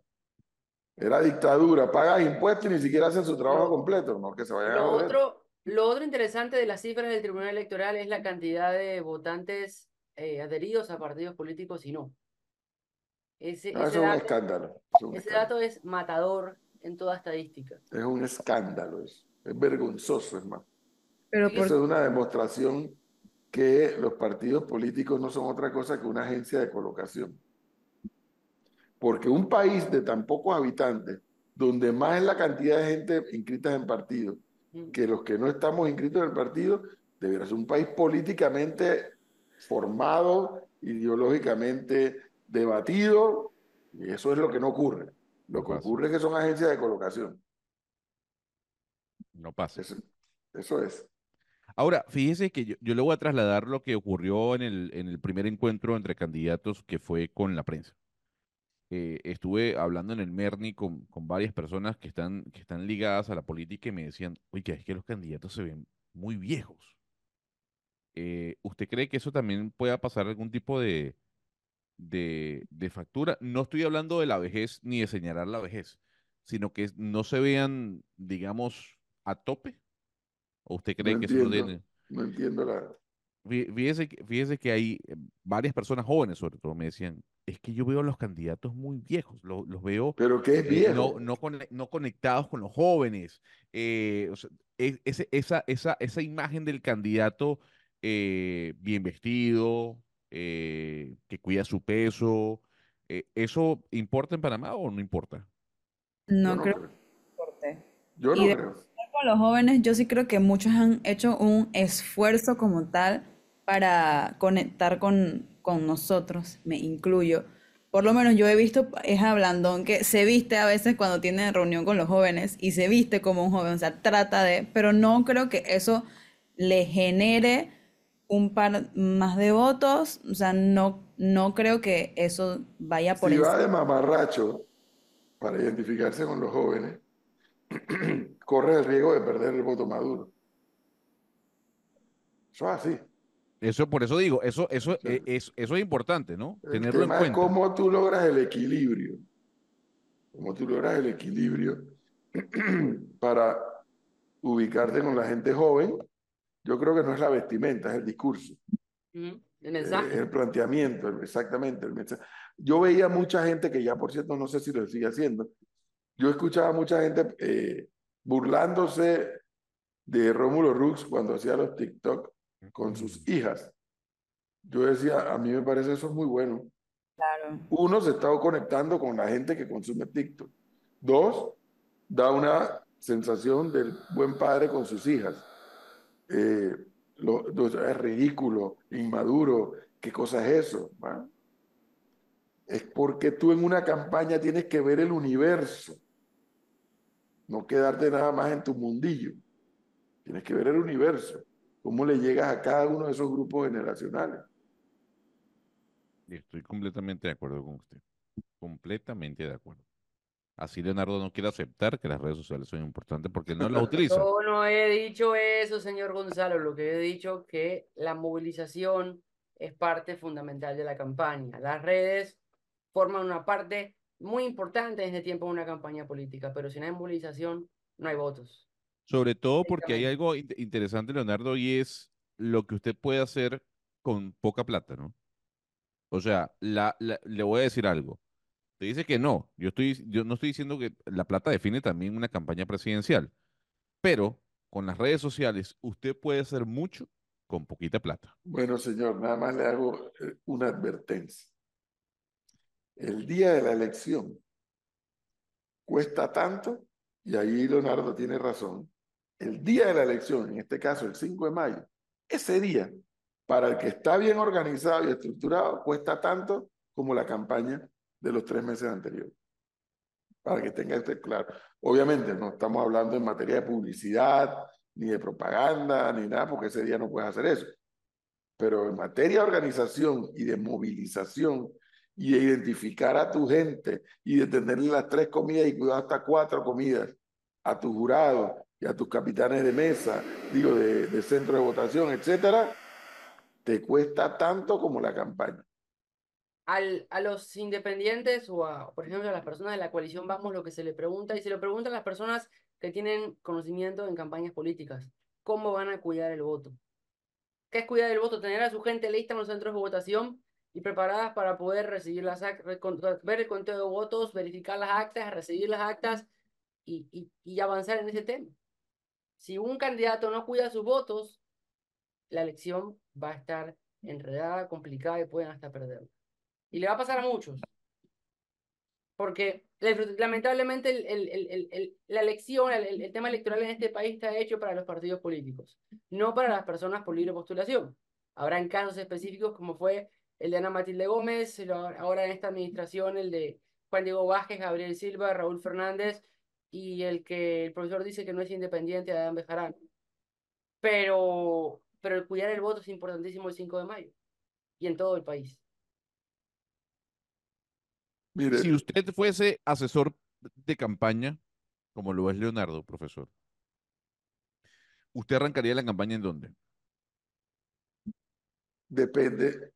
Era dictadura, pagas impuestos y ni siquiera hacen su trabajo completo, no que se vayan a Lo joder. otro, lo otro interesante de las cifras del Tribunal Electoral es la cantidad de votantes eh, adheridos a partidos políticos y no. Ese, No, ese eso es un dato, escándalo. eso es un ese escándalo. dato es matador en toda estadística. Es un escándalo eso. Es vergonzoso, es más. Pero por, Eso es una demostración que los partidos políticos no son otra cosa que una agencia de colocación. Porque un país de tan pocos habitantes, donde más es la cantidad de gente inscritas en partidos Mm. que los que no estamos inscritos en el partido, debería ser un país políticamente formado, ideológicamente debatido, y eso es lo que no ocurre. Lo No que pasa. ocurre es que son agencias de colocación. No pasa. Eso, eso es. Ahora, fíjese que yo, yo le voy a trasladar lo que ocurrió en el, en el primer encuentro entre candidatos que fue con la prensa. Eh, estuve hablando en el Merni con, con varias personas que están, que están ligadas a la política y me decían, oye, es que los candidatos se ven muy viejos. Eh, ¿usted cree que eso también pueda pasar algún tipo de, de, de factura? No estoy hablando de la vejez ni de señalar la vejez, sino que no se vean, digamos, a tope. ¿O usted cree No que eso no entiendo. tiene? No entiendo la... Fí- Fíjese, que- fíjese que hay eh, varias personas jóvenes, sobre todo, me decían, es que yo veo a los candidatos muy viejos, lo- los veo Pero que es eh, viejo. no, no, cone- no conectados con los jóvenes. eh, o sea, es- ese- esa, esa, esa imagen del candidato eh, bien vestido, eh, que cuida su peso, eh, ¿eso importa en Panamá o no importa? No no creo creo. que importe. Yo no creo. Con los jóvenes, yo sí creo que muchos han hecho un esfuerzo como tal para conectar con, con nosotros, me incluyo. Por lo menos yo he visto, es Blandón, que se viste a veces cuando tiene reunión con los jóvenes y se viste como un joven, o sea, trata de, pero no creo que eso le genere un par más de votos, o sea, no, no creo que eso vaya por Si va de mamarracho para identificarse con los jóvenes, corre el riesgo de perder el voto maduro. Eso es así. Eso, por eso digo, eso, eso, Sí. eh, es, eso es importante, ¿no? El Tenerlo en tema es cuenta. cómo tú logras el equilibrio. Cómo tú logras el equilibrio para ubicarte con la gente joven. Yo creo que no es la vestimenta, es el discurso. El Eh, mensaje. el planteamiento, exactamente. El mensaje. Yo veía mucha gente que ya, por cierto, no sé si lo sigue haciendo. Yo escuchaba mucha gente eh, burlándose de Rómulo Rux cuando hacía los TikTok con sus hijas. Yo decía, a mí me parece eso muy bueno. Claro. Uno, se está conectando con la gente que consume TikTok. Dos, da una sensación del buen padre con sus hijas. Eh, lo- lo- es ridículo, inmaduro, ¿qué cosa es eso? ¿va? Es porque tú en una campaña tienes que ver el universo, no quedarte nada más en tu mundillo. Tienes que ver el universo, cómo le llegas a cada uno de esos grupos generacionales. Estoy completamente de acuerdo con usted. Completamente de acuerdo. Así Leonardo no quiere aceptar que las redes sociales son importantes porque no las utiliza. Yo no he dicho eso, señor Gonzalo. Lo que he dicho que la movilización es parte fundamental de la campaña. Las redes forman una parte muy importante en este tiempo de una campaña política, pero si no hay movilización, no hay votos. Sobre todo porque hay algo in- interesante, Leonardo, y es lo que usted puede hacer con poca plata, ¿no? O sea, la, la- le voy a decir algo. Te dice que no. Yo estoy, yo no estoy diciendo que la plata define también una campaña presidencial, pero con las redes sociales usted puede hacer mucho con poquita plata. Bueno, señor, nada más le hago eh, una advertencia. El día de la elección cuesta tanto, y ahí Leonardo tiene razón, el día de la elección, en este caso el 5 de mayo, ese día, para el que está bien organizado y estructurado, cuesta tanto como la campaña de los tres meses anteriores. Para que tenga usted claro. Obviamente no estamos hablando en materia de publicidad, ni de propaganda, ni nada, porque ese día no puedes hacer eso. Pero en materia de organización y de movilización y de identificar a tu gente y de tenerle las tres comidas y cuidado hasta cuatro comidas a tus jurados y a tus capitanes de mesa, digo, de, de centro de votación, etcétera, te cuesta tanto como la campaña. Al, a los independientes o a, por ejemplo, a las personas de la coalición Vamos, lo que se le pregunta, y se le pregunta a las personas que tienen conocimiento en campañas políticas, ¿cómo van a cuidar el voto? ¿Qué es cuidar el voto? Tener a su gente lista en los centros de votación y preparadas para poder recibir las ver el conteo de votos, verificar las actas, recibir las actas y, y, y avanzar en ese tema. Si un candidato no cuida sus votos, la elección va a estar enredada, complicada y pueden hasta perderla. Y le va a pasar a muchos. Porque le- lamentablemente el, el- el- la elección, el, tema electoral en este país está hecho para los partidos políticos, no para las personas por libre postulación. Habrán casos específicos como fue el de Ana Matilde Gómez, ahora en esta administración el de Juan Diego Vázquez, Gabriel Silva, Raúl Fernández y el que el profesor dice que no es independiente, Adán Bejarano. Pero, pero el cuidar el voto es importantísimo el 5 de mayo y en todo el país. Mire, Si usted fuese asesor de campaña, como lo es Leonardo, profesor, ¿usted arrancaría la campaña en dónde? depende.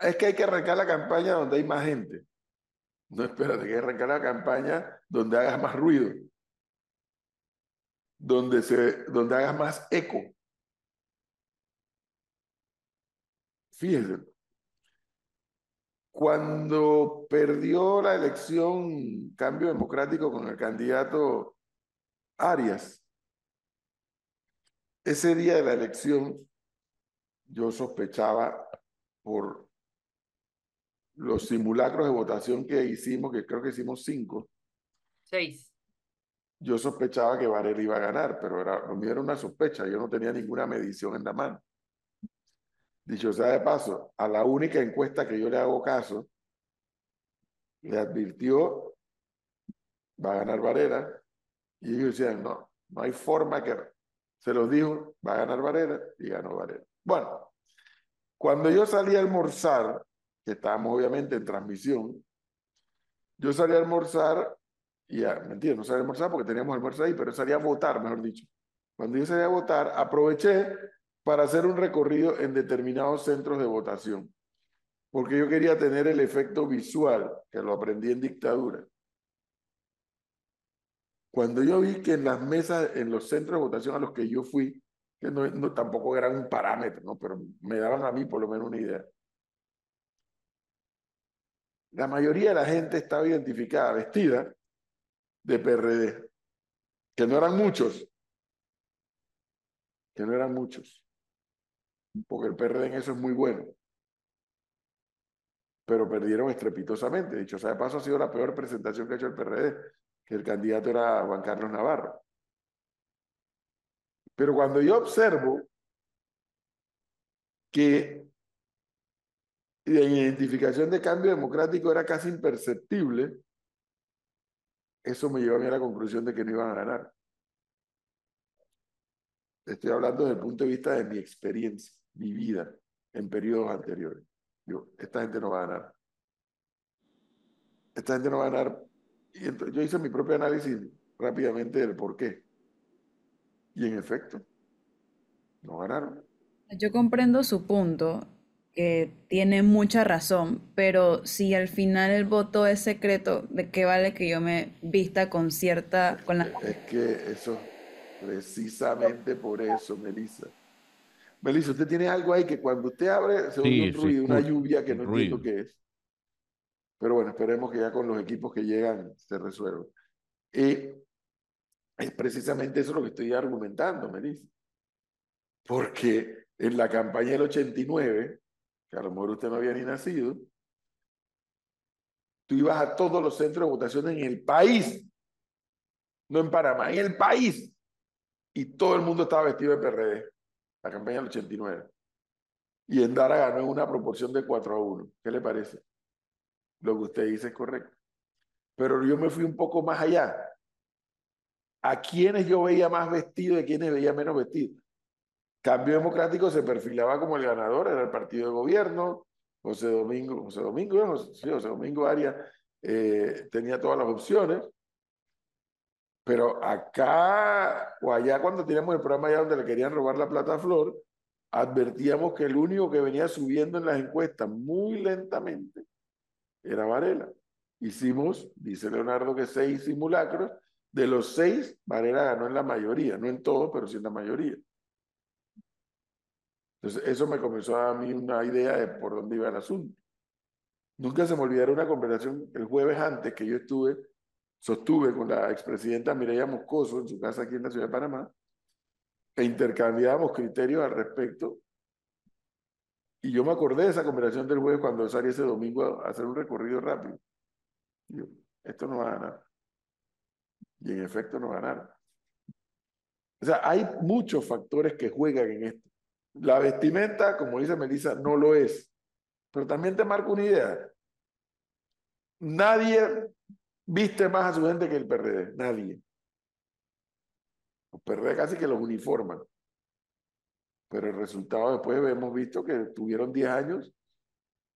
Es que hay que arrancar la campaña donde hay más gente. No, espérate, que arrancar la campaña donde hagas más ruido. Donde, se, donde hagas más eco. Fíjense. Cuando perdió la elección Cambio Democrático con el candidato Arias, ese día de la elección yo sospechaba por los simulacros de votación que hicimos, que creo que hicimos cinco, Seis. yo sospechaba que Varela iba a ganar, pero era, lo mío era una sospecha, yo no tenía ninguna medición en la mano. Dicho sea de paso, a la única encuesta que yo le hago caso, le advirtió, va a ganar Varela, y ellos decían, no, no hay forma que... Se los dijo, va a ganar Varela, y ganó Varela. Bueno, cuando yo salí a almorzar, que estábamos obviamente en transmisión, yo salí a almorzar, y a, mentira, no salí a almorzar porque teníamos almuerzo ahí, pero salí a votar, mejor dicho. Cuando yo salí a votar, aproveché para hacer un recorrido en determinados centros de votación, porque yo quería tener el efecto visual, que lo aprendí en dictadura. Cuando yo vi que en las mesas, en los centros de votación a los que yo fui, que no, tampoco eran un parámetro, ¿no? pero me daban a mí por lo menos una idea. La mayoría de la gente estaba identificada, vestida de PRD, que no eran muchos, que no eran muchos, porque el PRD en eso es muy bueno, pero perdieron estrepitosamente. Dicho sea de paso, ha sido la peor presentación que ha hecho el PRD, que el candidato era Juan Carlos Navarro. Pero cuando yo observo que la identificación de cambio democrático era casi imperceptible, eso me llevó a mí a la conclusión de que no iban a ganar. Estoy hablando desde el punto de vista de mi experiencia, mi vida en periodos anteriores. Yo, esta gente no va a ganar. Esta gente no va a ganar Y entonces yo hice mi propio análisis rápidamente del por qué. Y en efecto, no ganaron. Yo comprendo su punto, que tiene mucha razón, pero si al final el voto es secreto, ¿de qué vale que yo me vista con cierta... Con la... Es que eso, precisamente por eso, Melissa. Melissa, usted tiene algo ahí que cuando usted abre se oye un ruido, una lluvia que no entiendo qué es. Pero bueno, esperemos que ya con los equipos que llegan se resuelva. Y es precisamente eso lo que estoy argumentando, Melissa. Porque en la campaña del 89, que a lo mejor usted no había ni nacido, tú ibas a todos los centros de votación en el país, no en Panamá, en el país, y todo el mundo estaba vestido de PRD, la campaña del 89. Y Endara ganó en una proporción de 4 a 1. ¿Qué le parece? Lo que usted dice es correcto. Pero yo me fui un poco más allá. ¿A quiénes yo veía más vestido y a quiénes veía menos vestido? Cambio Democrático se perfilaba como el ganador, era el partido de gobierno, José Domingo, José Domingo, sí, José Domingo Arias eh, tenía todas las opciones, pero acá o allá cuando teníamos el programa allá donde le querían robar la plata a Flor, advertíamos que el único que venía subiendo en las encuestas muy lentamente era Varela. Hicimos, dice Leonardo, que seis simulacros. De los seis, Varela ganó en la mayoría, no en todo, pero sí en la mayoría. Entonces, eso me comenzó a mí una idea de por dónde iba el asunto. Nunca se me olvidará una conversación el jueves antes que yo estuve, sostuve con la expresidenta Mireya Moscoso en su casa aquí en la ciudad de Panamá, e intercambiábamos criterios al respecto. Y yo me acordé de esa conversación del jueves cuando salí ese domingo a hacer un recorrido rápido. Y esto no va a ganar. Y en efecto no ganaron. O sea, hay muchos factores que juegan en esto. La vestimenta, como dice Melissa, no lo es. Pero también te marco una idea. Nadie viste más a su gente que el PRD. Nadie. Los PRD casi que los uniforman. Pero el resultado después hemos visto que tuvieron 10 años,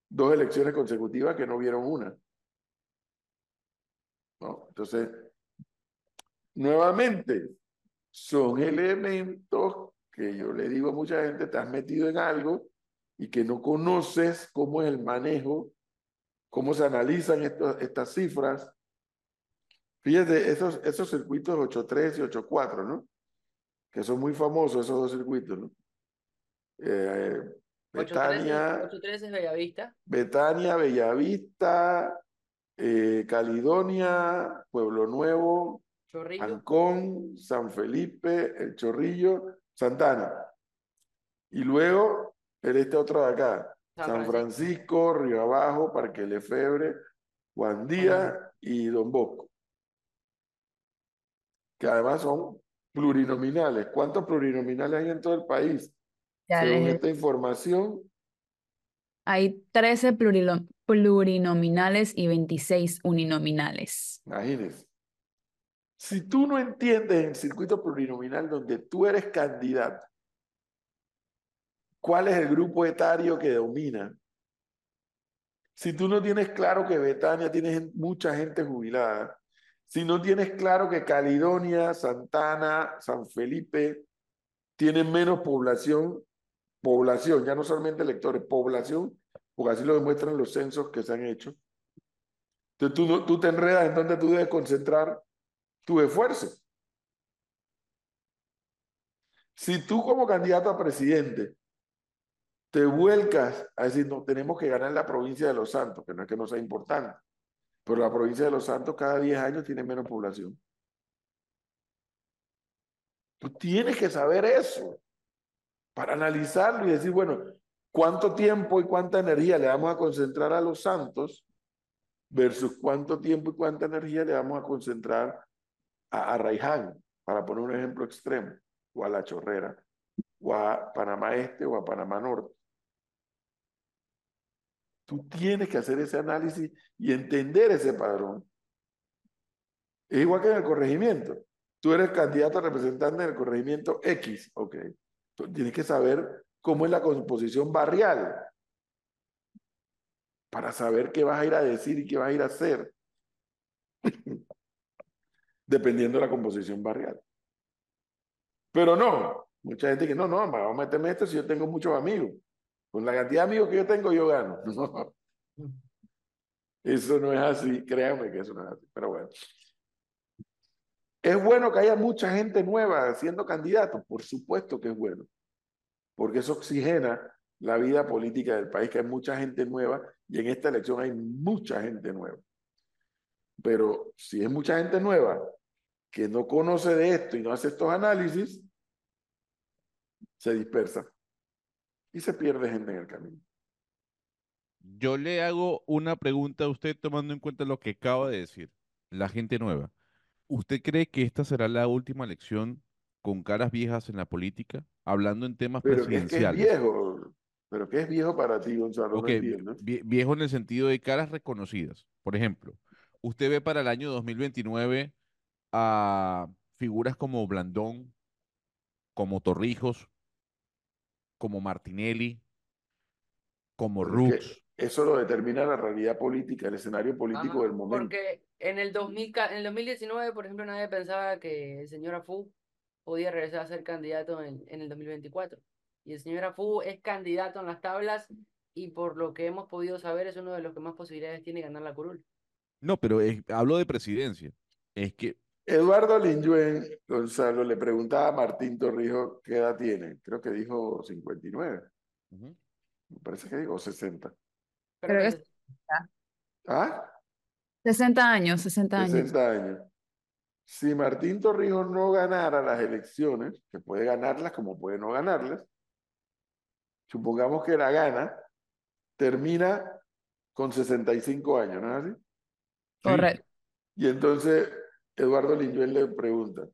dos elecciones consecutivas que no vieron una. ¿No? Entonces, nuevamente, son elementos que yo le digo a mucha gente, te has metido en algo y que no conoces cómo es el manejo, cómo se analizan estas cifras. Fíjate, esos, esos circuitos 8.3 y 8.4, ¿no? Que son muy famosos esos dos circuitos, ¿no? Eh, Betania. 8.3 es Bellavista. Betania, Bellavista, eh, Caledonia, Pueblo Nuevo, Chorrillo. Ancón, San Felipe, El Chorrillo Santana. Y luego el este otro de acá, San, Francisco, Río Abajo, Parque Lefebre, Juan Díaz y Don Bosco. Que además son plurinominales. ¿Cuántos plurinominales hay en todo el país? Según esta información. Hay 13 plurinominales y 26 uninominales. Imagínense. Si tú no entiendes el circuito plurinominal donde tú eres candidato, cuál es el grupo etario que domina, si tú no tienes claro que Betania tiene mucha gente jubilada, si no tienes claro que Caledonia, Santana, San Felipe tienen menos población, población, ya no solamente electores, población, porque así lo demuestran los censos que se han hecho. Entonces tú, tú te enredas en donde tú debes concentrar tu esfuerzo. Si tú como candidato a presidente te vuelcas a decir, no, tenemos que ganar la provincia de Los Santos, que no es que no sea importante, pero la provincia de Los Santos cada 10 años tiene menos población. Tú tienes que saber eso para analizarlo y decir, bueno, ¿cuánto tiempo y cuánta energía le vamos a concentrar a Los Santos versus cuánto tiempo y cuánta energía le vamos a concentrar a Arraiján, para poner un ejemplo extremo, o a La Chorrera, o a Panamá Este o a Panamá Norte. Tú tienes que hacer ese análisis y entender ese padrón. Es igual que en el corregimiento. Tú eres candidato a representante en el corregimiento X, ok. Tienes que saber cómo es la composición barrial para saber qué vas a ir a decir y qué vas a ir a hacer. Dependiendo de la composición barrial. Pero no, mucha gente que no, no, vamos a meterme esto si yo tengo muchos amigos. Con la cantidad de amigos que yo tengo, yo gano. Eso no es así, créanme que eso no es así, pero bueno. ¿Es bueno que haya mucha gente nueva siendo candidato? Por supuesto que es bueno, porque eso oxigena la vida política del país, que hay mucha gente nueva y en esta elección hay mucha gente nueva. Pero si es mucha gente nueva que no conoce de esto y no hace estos análisis, se dispersa y se pierde gente en el camino. Yo le hago una pregunta a usted tomando en cuenta lo que acaba de decir, la gente nueva. ¿Usted cree que esta será la última elección con caras viejas en la política, hablando en temas Pero presidenciales? es viejo, pero ¿qué es viejo para ti, Gonzalo? Ok, no entiendo. vie- viejo en el sentido de caras reconocidas. Por ejemplo, usted ve para el año 2029 a figuras como Blandón, como Torrijos, como Martinelli, como Rux. Eso lo determina la realidad política, el escenario político Ajá, del momento. Porque en el 2000, ca- en el 2019, por ejemplo, nadie pensaba que el señor Afu podía regresar a ser candidato en, en el 2024. Y el señor Afu es candidato en las tablas y por lo que hemos podido saber es uno de los que más posibilidades tiene de ganar la curul. No, pero es- hablo de presidencia. Es que Eduardo Linjuen, Gonzalo, le preguntaba a Martín Torrijos qué edad tiene. Creo que dijo 59. Ujú. Me parece que dijo 60. Creo que es- ¿Ah? 60 años, 60 años. 60 años. Si Martín Torrijos no ganara las elecciones, que puede ganarlas como puede no ganarlas, supongamos que la gana, termina con 65 años, ¿no es así? Correcto. Y entonces Eduardo Linjuel le pregunta,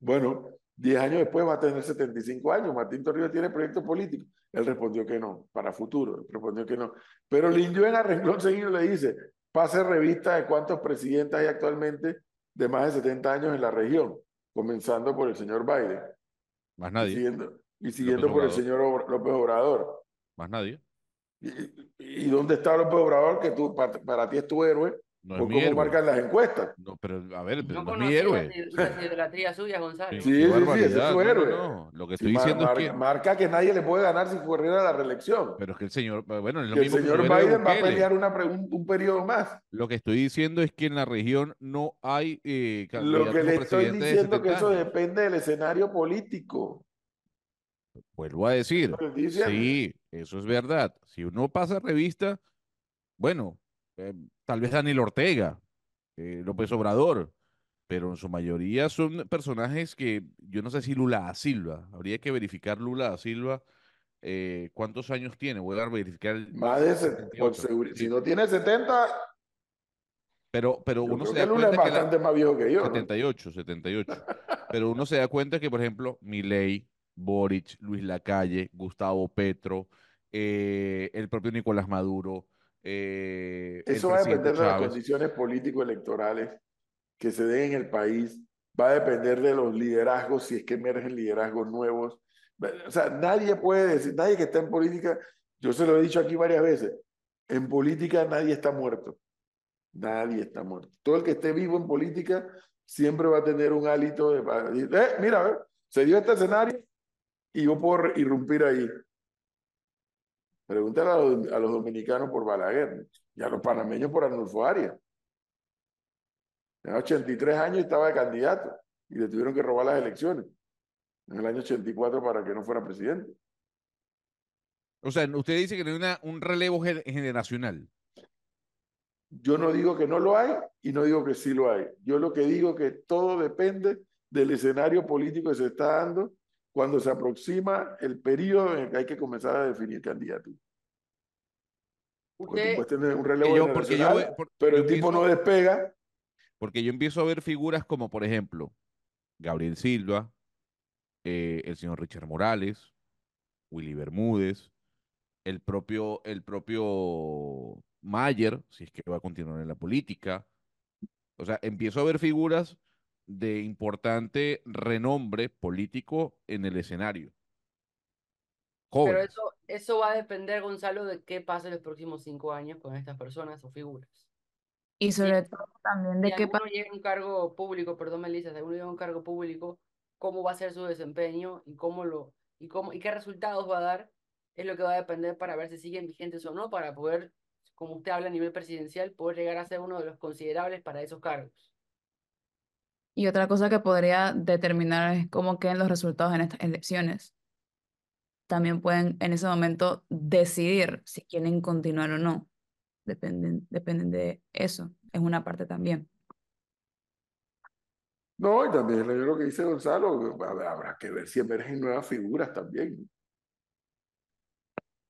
bueno, 10 años después va a tener 75 años, Martín Torrijos tiene proyecto político. Él respondió que no, para futuro, él respondió que no. Pero Linjuel a renglón seguido le dice, pase revista de cuántos presidentes hay actualmente de más de 70 años en la región, comenzando por el señor Biden más y nadie, siguiendo, y siguiendo por el señor López Obrador. más nadie. ¿Y, y dónde está López Obrador? Que tú, para, para ti es tu héroe, No es mi cómo héroe. marcan las encuestas. No, pero a ver, pero No no es mi héroe. las idolatrías suyas, Gonzalo. Sí, sí, sí, ese es su No, no, héroe. no. Lo que Sí, estoy mar- diciendo es marca, que, marca que nadie le puede ganar si corriera la reelección. pero es que el señor, bueno, es lo que el mismo que señor fuera Biden va a pelear una, un, un periodo más. Lo que estoy diciendo es que en la región no hay eh, Lo que le estoy diciendo que 70 eso depende del escenario político. Vuelvo a decir, que sí, eso es verdad. Si uno pasa revista, bueno, eh, tal vez Daniel Ortega, eh, López Obrador, pero en su mayoría son personajes que yo no sé si Lula da Silva, habría que verificar Lula da Silva eh, cuántos años tiene, voy a verificar, Más de ese, por 78, seguridad. sí. Si no tiene 70, pero, pero yo uno se que da Lula es cuenta que la- bastante más viejo que yo. ¿no? 78, 78. Pero uno se da cuenta que, por ejemplo, Milei, Boric, Luis Lacalle, Gustavo Petro, eh, el propio Nicolás Maduro, eh, Eso va a depender de las condiciones político-electorales que se den en el país. Va a depender de los liderazgos, si es que emergen liderazgos nuevos. O sea, nadie puede decir, nadie que está en política, yo se lo he dicho aquí varias veces, en política nadie está muerto. Nadie está muerto. Todo el que esté vivo en política siempre va a tener un hálito de... Eh, mira, a ver, se dio este escenario y yo puedo irrumpir ahí. Pregúntale a los, a los dominicanos por Balaguer y a los panameños por Arnulfo Arias. Tenía 83 años y estaba de candidato y le tuvieron que robar las elecciones en el año 84 para que no fuera presidente. O sea, usted dice que no hay una, un relevo gen- generacional. Yo no digo que no lo hay y no digo que sí lo hay. Yo lo que digo que todo depende del escenario político que se está dando cuando se aproxima el periodo en el que hay que comenzar a definir candidatura. Porque puedes tener un relevo yo, porque yo, generacional, ve- por- pero yo el tipo empiezo- no despega. porque yo empiezo a ver figuras como, por ejemplo, Gabriel Silva, eh, el señor Richard Morales, Willy Bermúdez, el propio, el propio Mayer, si es que va a continuar en la política. O sea, empiezo a ver figuras de importante renombre político en el escenario. pero eso, eso va a depender, Gonzalo, de qué pase los próximos cinco años con estas personas o figuras. Y sobre todo también si de qué alguno llega a un cargo público, perdón, Melissa, si alguno llega a un cargo público, cómo va a ser su desempeño y cómo lo, y cómo, y qué resultados va a dar, es lo que va a depender para ver si siguen vigentes o no, para poder, como usted habla a nivel presidencial, poder llegar a ser uno de los considerables para esos cargos. Y otra cosa que podría determinar es cómo queden los resultados en estas elecciones. También pueden en ese momento decidir si quieren continuar o no. Dependen, dependen de eso. Es una parte también. No, y también lo que dice Gonzalo, habrá, que ver si emergen nuevas figuras también.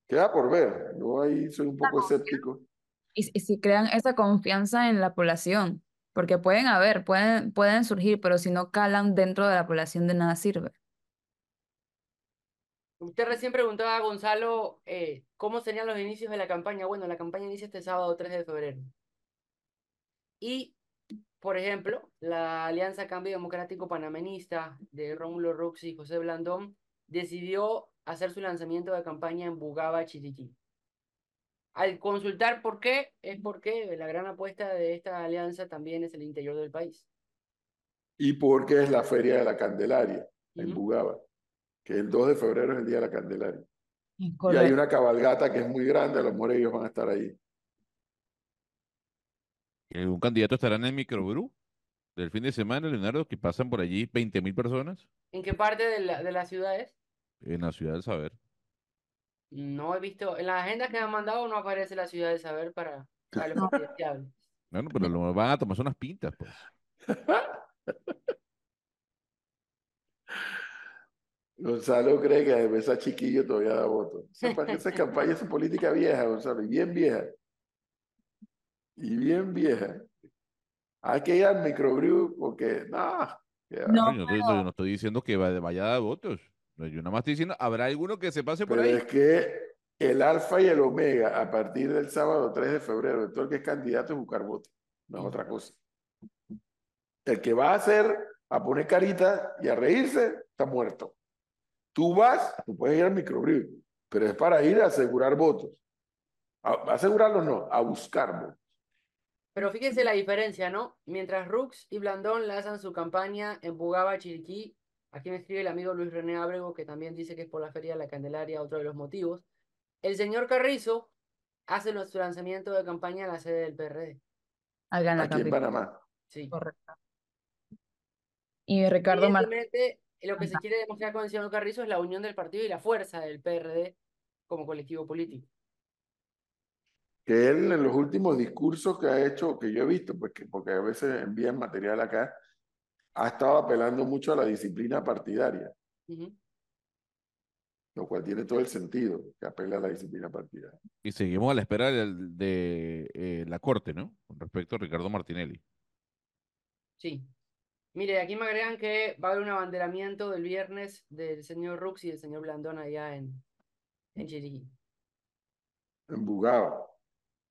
Queda por ver, yo ahí soy un poco escéptico. Y, y si crean esa confianza en la población, porque pueden haber, pueden, pueden surgir, pero si no calan dentro de la población de nada sirve. Usted recién preguntaba a Gonzalo eh, cómo serían los inicios de la campaña. Bueno, la campaña inicia este sábado 3 de febrero. Y, por ejemplo, la Alianza Cambio Democrático Panamenista de Rómulo Rux y José Blandón decidió hacer su lanzamiento de campaña en Bugaba, Chiriquí. Al consultar por qué, es porque la gran apuesta de esta alianza también es el interior del país. Y porque es la Feria de la Candelaria en. Bugaba, que el 2 de febrero es el Día de la Candelaria. Y hay una cabalgata que es muy grande, a lo mejor ellos van a estar ahí. ¿Un candidato estará en el microbrew del fin de semana, Leonardo, que pasan por allí 20 mil personas ¿En qué parte de la, de la ciudad es? en la ciudad del saber? No he visto, en las agendas que me han mandado no aparece la ciudad de saber para, para los presidenciables. Bueno, pero lo van a tomarse unas pintas, pues. Gonzalo cree que a chiquillo todavía da voto. Sepa que esa campaña es política vieja, Gonzalo, y bien vieja. Y bien vieja. Hay que ir al microbrew porque, no, va. No, Yo no estoy, yo no estoy diciendo que vaya a dar votos. Yo nada más estoy diciendo, habrá alguno que se pase por Pero ahí. es que el alfa y el omega, a partir del sábado 3 de febrero, todo el que es candidato es buscar votos, no es otra cosa. El que va a hacer, a poner carita y a reírse, está muerto. Tú vas, tú puedes ir al microbrew, pero es para ir a asegurar votos. A, a asegurarlos no, a buscar votos. Pero fíjense la diferencia, ¿no? Mientras Rux y Blandón lanzan su campaña en Bugaba, Chiriquí, aquí me escribe el amigo Luis René Ábrego, que también dice que es por la Feria de la Candelaria, otro de los motivos. El señor Carrizo hace nuestro lanzamiento de campaña en la sede del PRD. en Aquí en capital. Panamá. Sí. Correcto. Y Ricardo Martínez. Lo que se quiere demostrar con el señor Carrizo es la unión del partido y la fuerza del PRD como colectivo político. Que él en los últimos discursos que ha hecho, que yo he visto, pues que- porque a veces envían material acá, ha estado apelando mucho a la disciplina partidaria. Lo cual tiene todo el sentido, que apela a la disciplina partidaria. Y seguimos a la espera de, eh, la corte, ¿no? Con respecto a Ricardo Martinelli. Sí. Mire, aquí me agregan que va a haber un abanderamiento del viernes del señor Rux y del señor Blandón allá en, en Chiriquí. En Bugaba,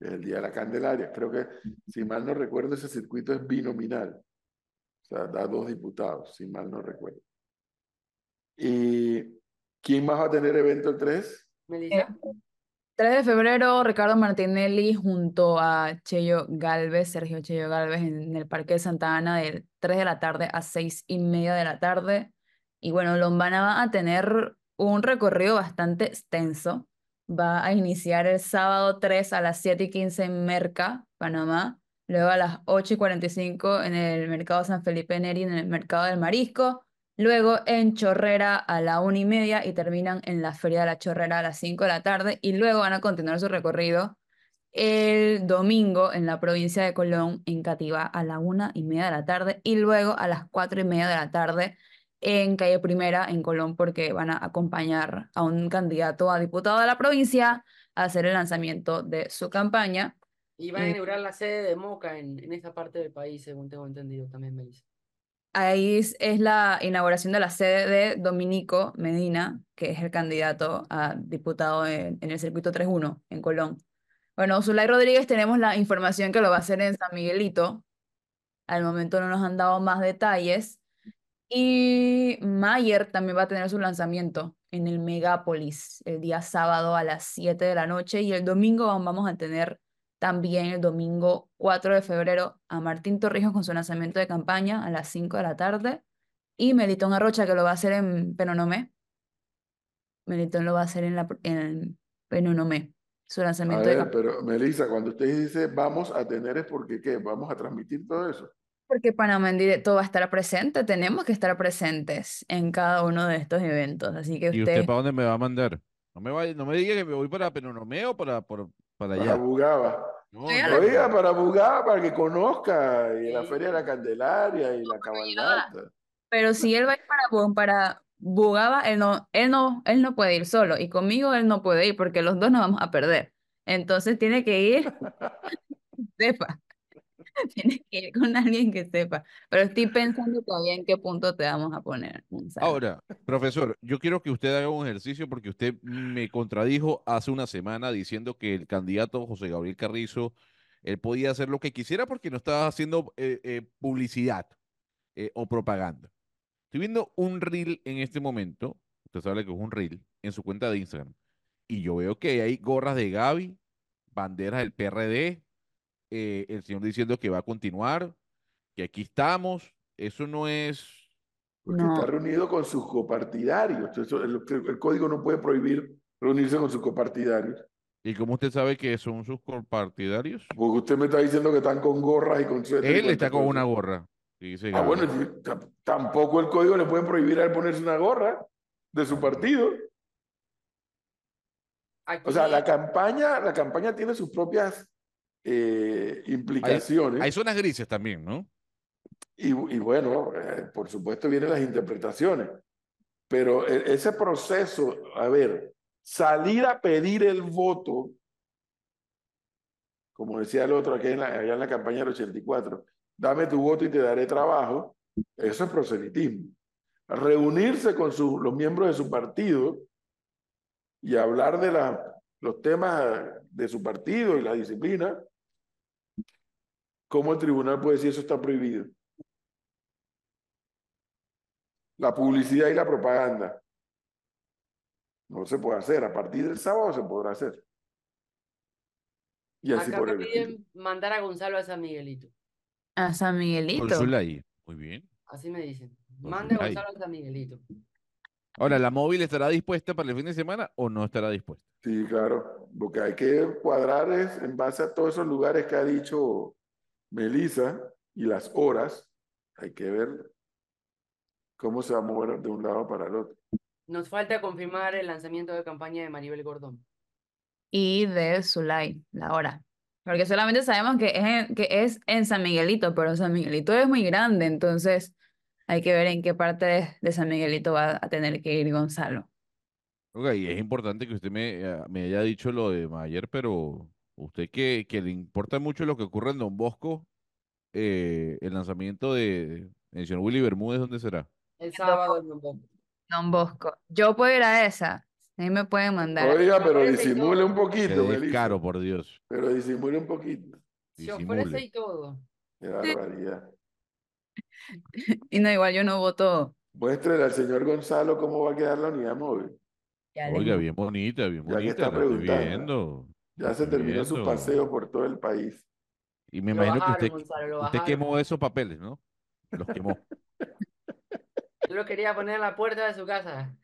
el Día de la Candelaria. Creo que, si mal no recuerdo, ese circuito es binominal. O sea, da dos diputados, si mal no recuerdo. ¿Y quién más va a tener evento el 3? Melissa. 3 de febrero, Ricardo Martinelli junto a Cheyo Galvez, Sergio Cheyo Galvez, en el Parque de Santa Ana de 3 de la tarde a 6 y media de la tarde. Y bueno, Lombana va a tener un recorrido bastante extenso. Va a iniciar el sábado 3 a las 7 y 15 en Merca, Panamá. Luego a las 8 y 45 en el Mercado San Felipe Neri, en el Mercado del Marisco. Luego en Chorrera a la una y media y terminan en la Feria de la Chorrera a las 5 de la tarde y luego van a continuar su recorrido el domingo en la provincia de Colón, en Cativá, a la una y media de la tarde y luego a las cuatro y media de la tarde en Calle Primera, en Colón, porque van a acompañar a un candidato a diputado de la provincia a hacer el lanzamiento de su campaña. Y van a Y- inaugurar la sede de Moca en, en esa parte del país, según tengo entendido también, Melissa. Ahí es, es la inauguración de la sede de Dominico Medina, que es el candidato a diputado en, en el circuito 3-1 en Colón. Bueno, Zulay Rodríguez tenemos la información que lo va a hacer en San Miguelito. Al momento no nos han dado más detalles. Y Mayer también va a tener su lanzamiento en el Megápolis el día sábado a las 7 de la noche y el domingo vamos a tener también el domingo 4 de febrero a Martín Torrijos con su lanzamiento de campaña a las 5 de la tarde y Melitón Arrocha que lo va a hacer en Penonomé. Melitón lo va a hacer en, la, en Penonomé, su A lanzamiento de campaña. pero Melissa, cuando usted dice vamos a tener es porque ¿qué? ¿Vamos a transmitir todo eso? Porque Panamá en directo va a estar presente, tenemos que estar presentes en cada uno de estos eventos. Así que ¿Y usted, usted para dónde me va a mandar? No me, vaya, no me diga que me voy para Penonomé o para, por- para Para allá. Bugaba. No, Oiga, no, Oiga, para Bugaba, para que conozca, y la Sí. Feria de la Candelaria, y la cabalgata. pero si él va a ir para, para Bugaba, él no, él no, él no puede ir solo y conmigo él no puede ir porque los dos nos vamos a perder. Entonces tiene que ir, sepa, tiene que ir con alguien que sepa. Pero estoy pensando todavía en qué punto te vamos a poner. Ahora, profesor, yo quiero que usted haga un ejercicio porque usted me contradijo hace una semana diciendo que el candidato José Gabriel Carrizo, él podía hacer lo que quisiera porque no estaba haciendo eh, eh, publicidad eh, o propaganda. Estoy viendo un reel en este momento, usted sabe que es un reel, en su cuenta de Instagram, y yo veo que hay gorras de Gaby, banderas del PRD, eh, el señor diciendo que va a continuar, que aquí estamos, eso no es... Porque No. está reunido con sus copartidarios. Eso, el, el código no puede prohibir reunirse con sus copartidarios. ¿Y cómo usted sabe que son sus compartidarios? Porque usted me está diciendo que están con gorras y con suéter Él está con una gorra. dice Ah, bueno, tampoco el código le puede prohibir a él ponerse una gorra de su partido. O sea, la campaña, la campaña tiene sus propias eh, implicaciones. Hay zonas grises también, ¿no? Y, y bueno, eh, por supuesto vienen las interpretaciones, pero e- ese proceso, a ver, salir a pedir el voto, como decía el otro aquí en la, allá en la campaña del 84, dame tu voto y te daré trabajo, eso es proselitismo. Reunirse con su- los miembros de su partido y hablar de la- los temas de su partido y la disciplina, ¿cómo el tribunal puede decir eso está prohibido? La publicidad y la propaganda. No se puede hacer. A partir del sábado se podrá hacer. Y así Acá por me el estilo. piden mandar a Gonzalo a San Miguelito. A San Miguelito. Muy bien. Así me dicen. Mande a. Gonzalo a San Miguelito. Ahora, ¿la móvil estará dispuesta para el fin de semana o no estará dispuesta? Sí, claro. Lo que hay que cuadrar es en base a todos esos lugares que ha dicho Melissa y las horas. Hay que ver cómo se va a mover de un lado para el otro. Nos falta confirmar el lanzamiento de campaña de Maribel Gordón. y de Zulay, la hora. Porque solamente sabemos que es, en, que es en San Miguelito, pero San Miguelito es muy grande, entonces hay que ver en qué parte de, de San Miguelito va a tener que ir Gonzalo. Ok, y es importante que usted me, eh, me haya dicho lo de Mayer, pero usted que, que le importa mucho lo que ocurre en Don Bosco, eh, el lanzamiento de, señor Willy Bermúdez, ¿dónde será? El sábado en Don Bosco. Don Bosco, yo puedo ir a esa, ahí me pueden mandar. Oiga, pero disimule un poquito, es caro, por Dios. Pero disimule un poquito. Se ofrece y todo. Qué barbaridad. Y no, igual yo no voto. Muéstrele al señor Gonzalo cómo va a quedar la unidad móvil. Oiga, bien bonita, bien Ya que bonita, está la estoy viendo. Ya se terminó su paseo por todo el país. Y me Lo imagino que usted, Gonzalo, quemó esos papeles, ¿no? Los quemó. Yo lo quería poner en la puerta de su casa.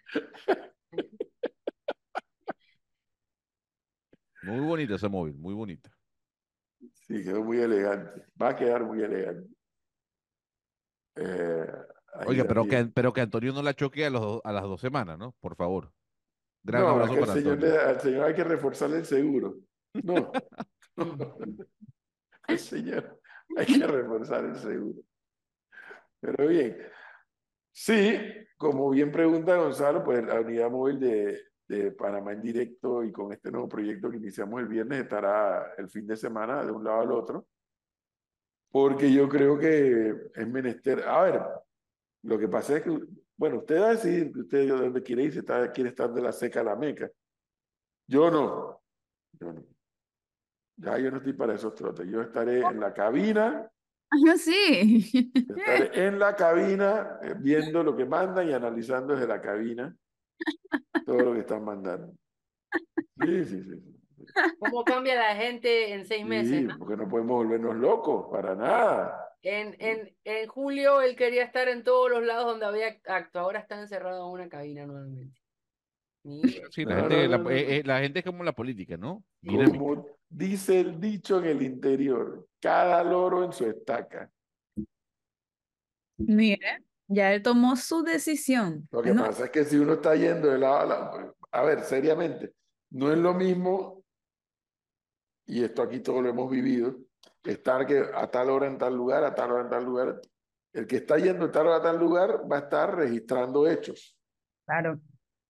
Muy bonita esa móvil, muy bonita. Sí, quedó muy elegante. Va a quedar muy elegante. Eh, Oiga, pero que, pero que Antonio no la choque a, los, a las dos semanas, ¿no? Por favor. Gran No, abrazo para señor, Antonio. al señor hay que reforzarle el seguro. No. Al señor hay que reforzar el seguro. Pero bien. Sí, como bien pregunta Gonzalo, pues la unidad móvil de, de Panamá en directo y con este nuevo proyecto que iniciamos el viernes estará el fin de semana de un lado al otro. Porque yo creo que es menester. A ver, lo que pasa es que, bueno, usted va a decidir que usted de dónde quiere ir, si está, quiere estar de la seca a la meca. Yo no. Yo no. Ya yo no estoy para esos trotes. Yo estaré en la cabina, Ah, yo sí. estaré en la cabina eh, viendo lo que mandan y analizando desde la cabina todo lo que están mandando. Sí, sí, sí. sí. ¿Cómo cambia la gente en seis meses? Sí, no? porque no podemos volvernos locos, para nada. En, en, en julio él quería estar en todos los lados donde había acto, ahora está encerrado en una cabina nuevamente. Sí, la No, gente, no, no, eh, eh, la gente es como la política, ¿no? Dinámica. Como dice el dicho en el interior, cada loro en su estaca. Mire, ya él tomó su decisión. Lo que pasa es que si uno está yendo de lado a lado, a ver, seriamente, no es lo mismo, y esto aquí todo lo hemos vivido, estar que a tal hora en tal lugar, a tal hora en tal lugar. El que está yendo de tal hora a tal lugar va a estar registrando hechos. Claro.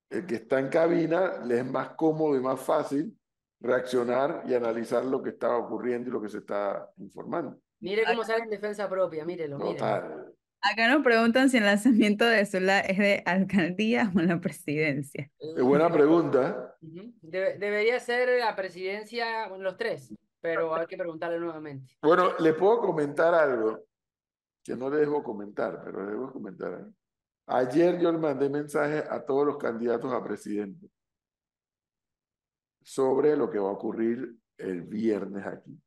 El que está en cabina le es más cómodo y más fácil reaccionar y analizar lo que está ocurriendo y lo que se está informando. mire cómo sale en defensa propia, mírelo, mírelo. Total. Acá nos preguntan si el lanzamiento de Zula es de alcaldía o la presidencia. Es buena pregunta. Debería ser la presidencia, bueno, los tres, pero hay que preguntarle nuevamente. Bueno, le puedo comentar algo que no le debo comentar, pero le debo comentar algo. Ayer yo le mandé mensaje a todos los candidatos a presidente sobre lo que va a ocurrir el viernes aquí.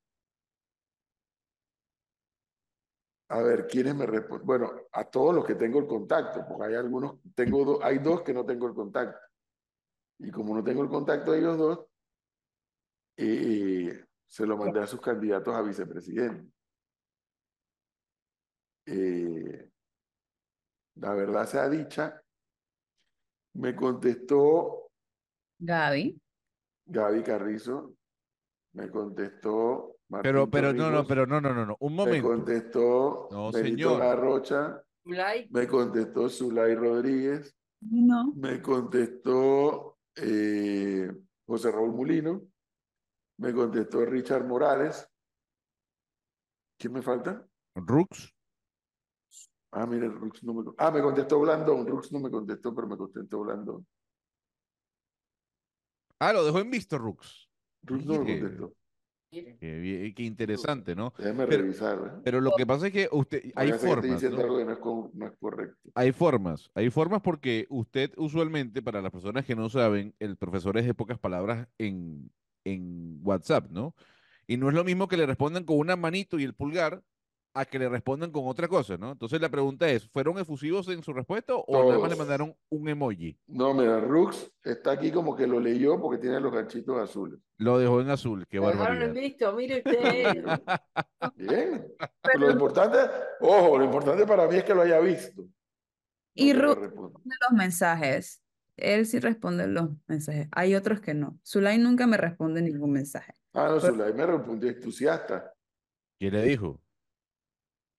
A ver, ¿quiénes me responden? Bueno, a todos los que tengo el contacto, porque hay algunos, tengo do- hay dos que no tengo el contacto. Y como no tengo el contacto de ellos dos, eh, se lo mandé a sus candidatos a vicepresidente. Eh, la verdad sea dicha, me contestó Gaby. Gaby Carrizo, me contestó Martín Pero, pero, no, no, pero no, no, no, no. Un me momento. contestó No, Benito Like, me contestó Zulay Rodríguez, No. me contestó eh, José Raúl Mulino, me contestó Richard Morales. ¿Quién me falta? Rux. Ah, mire, Rux no me... Ah, me contestó Blandón. Rux no me contestó, pero me contestó Blandón. Ah, lo dejó en visto, Rux. Rux no me contestó. Qué, qué interesante, ¿no? Déjeme Pero- revisar. ¿eh? Pero lo que pasa es que usted, hay que formas, diciendo ¿no? algo que no es, no es correcto. Hay formas, hay formas porque usted usualmente, para las personas que no saben, el profesor es de pocas palabras en, en WhatsApp, ¿no? Y no es lo mismo que le respondan con una manito y el pulgar a que le respondan con otra cosa, ¿no? Entonces la pregunta es, ¿fueron efusivos en su respuesta o nada más le Todos. mandaron un emoji? No, mira, Rux está aquí como que lo leyó porque tiene los ganchitos azules. Lo dejó en azul, qué barbaridad. visto, mire usted. Bien. Pero lo importante, ojo, lo importante para mí es que lo haya visto. no Y que me Ru- responda. los mensajes. Él sí responde los mensajes. Hay otros que no. Zulay nunca me responde ningún mensaje. Ah, no, Pero- Zulay me respondió entusiasta. ¿Qué le dijo?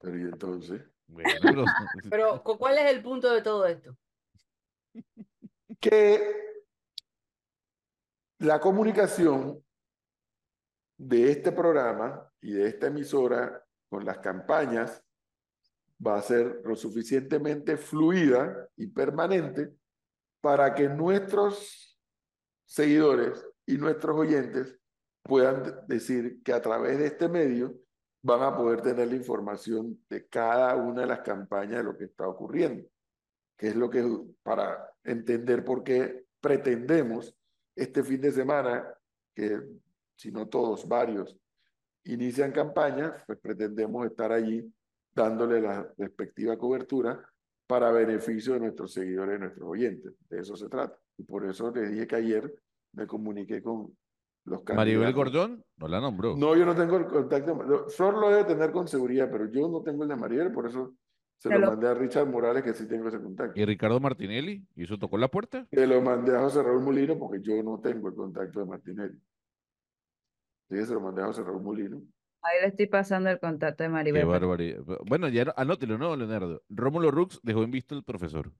Pero y entonces, Bueno, pero- Pero, ¿cu- ¿cuál es el punto de todo esto? que la comunicación de este programa y de esta emisora con las campañas va a ser lo suficientemente fluida y permanente para que nuestros seguidores y nuestros oyentes puedan de- decir que a través de este medio van a poder tener la información de cada una de las campañas de lo que está ocurriendo, que es lo que para entender por qué pretendemos este fin de semana, que si no todos, varios, inician campañas, pues pretendemos estar allí dándole la respectiva cobertura para beneficio de nuestros seguidores y nuestros oyentes. De eso se trata. Y por eso les dije que ayer me comuniqué con los Maribel candidatos. Gordón no la nombró. No, yo no tengo el contacto. Flor lo debe tener con seguridad, pero yo no tengo el de Maribel, por eso se lo- mandé a Richard Morales, que sí tengo ese contacto. ¿Y Ricardo Martinelli? ¿Y eso tocó la puerta? Se lo mandé a José Raúl Molino porque yo no tengo el contacto de Martinelli. Sí, se lo mandé a José Raúl Molino. Ahí le estoy pasando el contacto de Qué Maribel. barbaridad. Bueno, ya no- anótelo, ¿no, Leonardo? Rómulo Rux dejó en visto el profesor.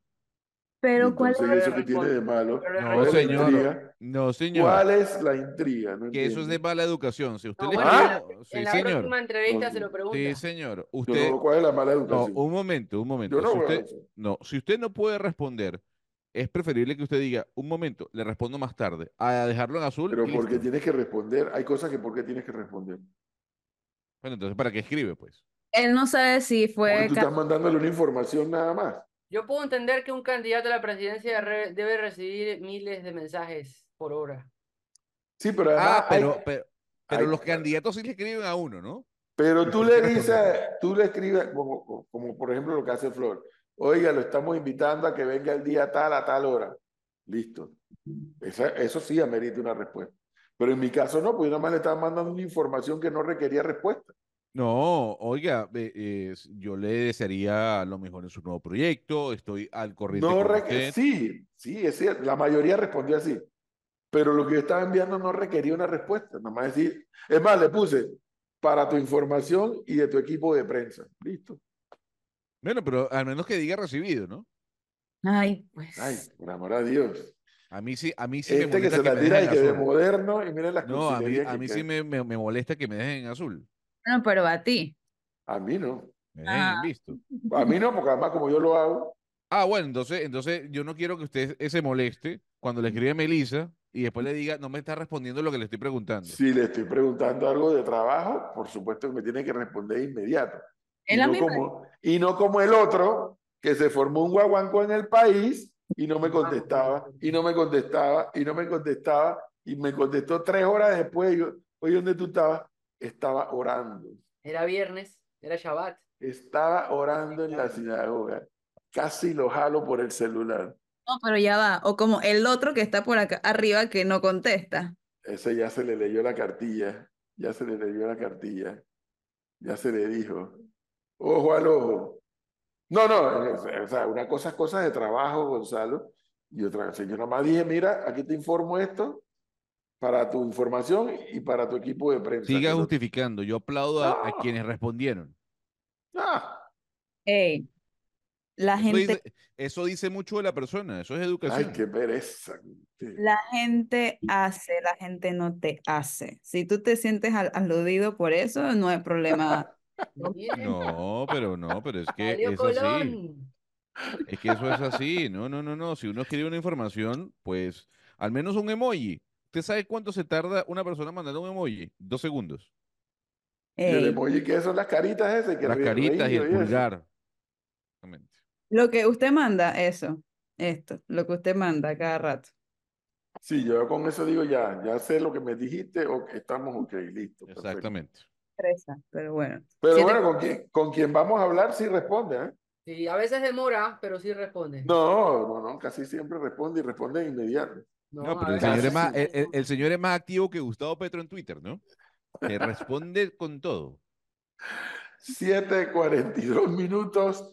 Pero ¿cuál es ¿eso qué tiene de malo? Pero No, ¿Cuál es la señor. intriga? No, señor. ¿Cuál es la intriga? No Que eso es de mala educación. Si usted No, le bueno, ¿Ah? Sí, En la señor. próxima entrevista No, se lo pregunta. Sí, señor. Yo Usted. no, ¿Cuál es la mala No, educación? un momento, un momento. Yo no Si usted, no, si usted no puede responder, es preferible que usted diga, un momento, le respondo más tarde, a dejarlo en azul. Pero porque listo. tienes que responder. Hay cosas que por qué tienes que responder. Bueno, entonces, ¿para qué escribe, pues? Él no sabe si fue tú estás mandándole una información nada más. Yo puedo entender que un candidato a la presidencia re- debe recibir miles de mensajes por hora. Sí, pero además Ah, pero, hay- pero, pero hay- los candidatos sí le escriben a uno, ¿no? Pero tú le dices, tú le escribes, como, como- como por ejemplo lo que hace Flor, oiga, lo estamos invitando a que venga el día tal a tal hora. Listo. Esa- eso sí amerita una respuesta. Pero en mi caso no, pues yo nada más le estaba mandando una información que no requería respuesta. No, oiga, eh, eh, yo le desearía lo mejor en su nuevo proyecto, estoy al corriente No con requ- usted. sí, sí, es cierto. La mayoría respondió así. Pero lo que yo estaba enviando no requería una respuesta. Nada más decir, es más, le puse para tu información y de tu equipo de prensa. Listo. Bueno, pero al menos que diga recibido, ¿no? Ay, pues. Ay, por amor a Dios. A mí sí, a mí sí me Este que molesta se que la me tira y dejen que moderno y miren las No, a mí, a que mí sí me, me, me molesta que me dejen en azul. Bueno, pero a ti. A mí no. Me dejen Ah. en visto. A mí no, porque además como yo lo hago, Ah, bueno, entonces, entonces yo no quiero que usted se moleste cuando le escribe a Melissa y después le diga, no me está respondiendo lo que le estoy preguntando. si le estoy preguntando algo de trabajo, por supuesto que me tiene que responder de inmediato. Es Y la no, misma. como, y no como el otro, que se formó un guaguanco en el país y no me contestaba, y no me contestaba, y no me contestaba, y me contestó tres horas después. y Yo, oye, ¿dónde tú estabas? Estaba orando. Era viernes, era Shabbat. Estaba orando en la sinagoga. Casi lo jalo por el celular. No, pero ya va. O como el otro que está por acá arriba que no contesta. Ese ya se le leyó la cartilla, ya se le leyó la cartilla, ya se le dijo, ojo al ojo. No, no, o sea, una cosa es cosas de trabajo, Gonzalo, y otra cosa, yo nomás dije, mira, aquí te informo esto para tu información y para tu equipo de prensa. Siga justificando. Yo aplaudo a, quienes respondieron. Ah, Ey, la Eso gente, dice, eso dice mucho de la persona. Eso es educación. ay, qué pereza. la gente hace, la gente no te hace. Si tú te sientes al- aludido por eso, no hay problema. No, pero no, pero es que es así. Es que eso es así. No, no, no, no. Si uno escribe una información, pues al menos un emoji. ¿Usted sabe cuánto se tarda una persona mandando un emoji? Dos segundos. Y el Ey, emoji que son las caritas ese, que Las caritas y el eso. pulgar. Exactamente. lo que usted manda, eso, esto, lo que usted manda cada rato. Sí, yo con eso digo ya, ya sé lo que me dijiste, o estamos ok, listo. perfecto. Presa, pero bueno. Pero Siete- bueno, con quien, con quien vamos a hablar sí responde, ¿eh? Sí, a veces demora, pero sí responde. No, no, no, casi siempre responde y responde de inmediato. No, a pero el señor, es más, el, el- el señor es más activo que Gustavo Petro en Twitter, ¿no? Que responde con todo. 7:42 minutos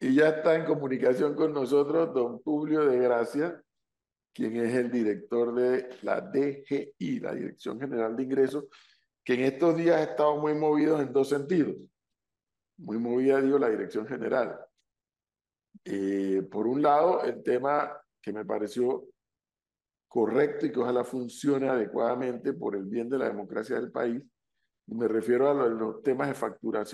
y ya está en comunicación con nosotros don Publio de Gracia, quien es el director de la DGI, la Dirección General de Ingresos, que en estos días ha estado muy movido en dos sentidos. Muy movida, digo, la Dirección General. Eh, por un lado, el tema que me pareció correcto y que ojalá funcione adecuadamente por el bien de la democracia del país, me refiero a los temas de facturación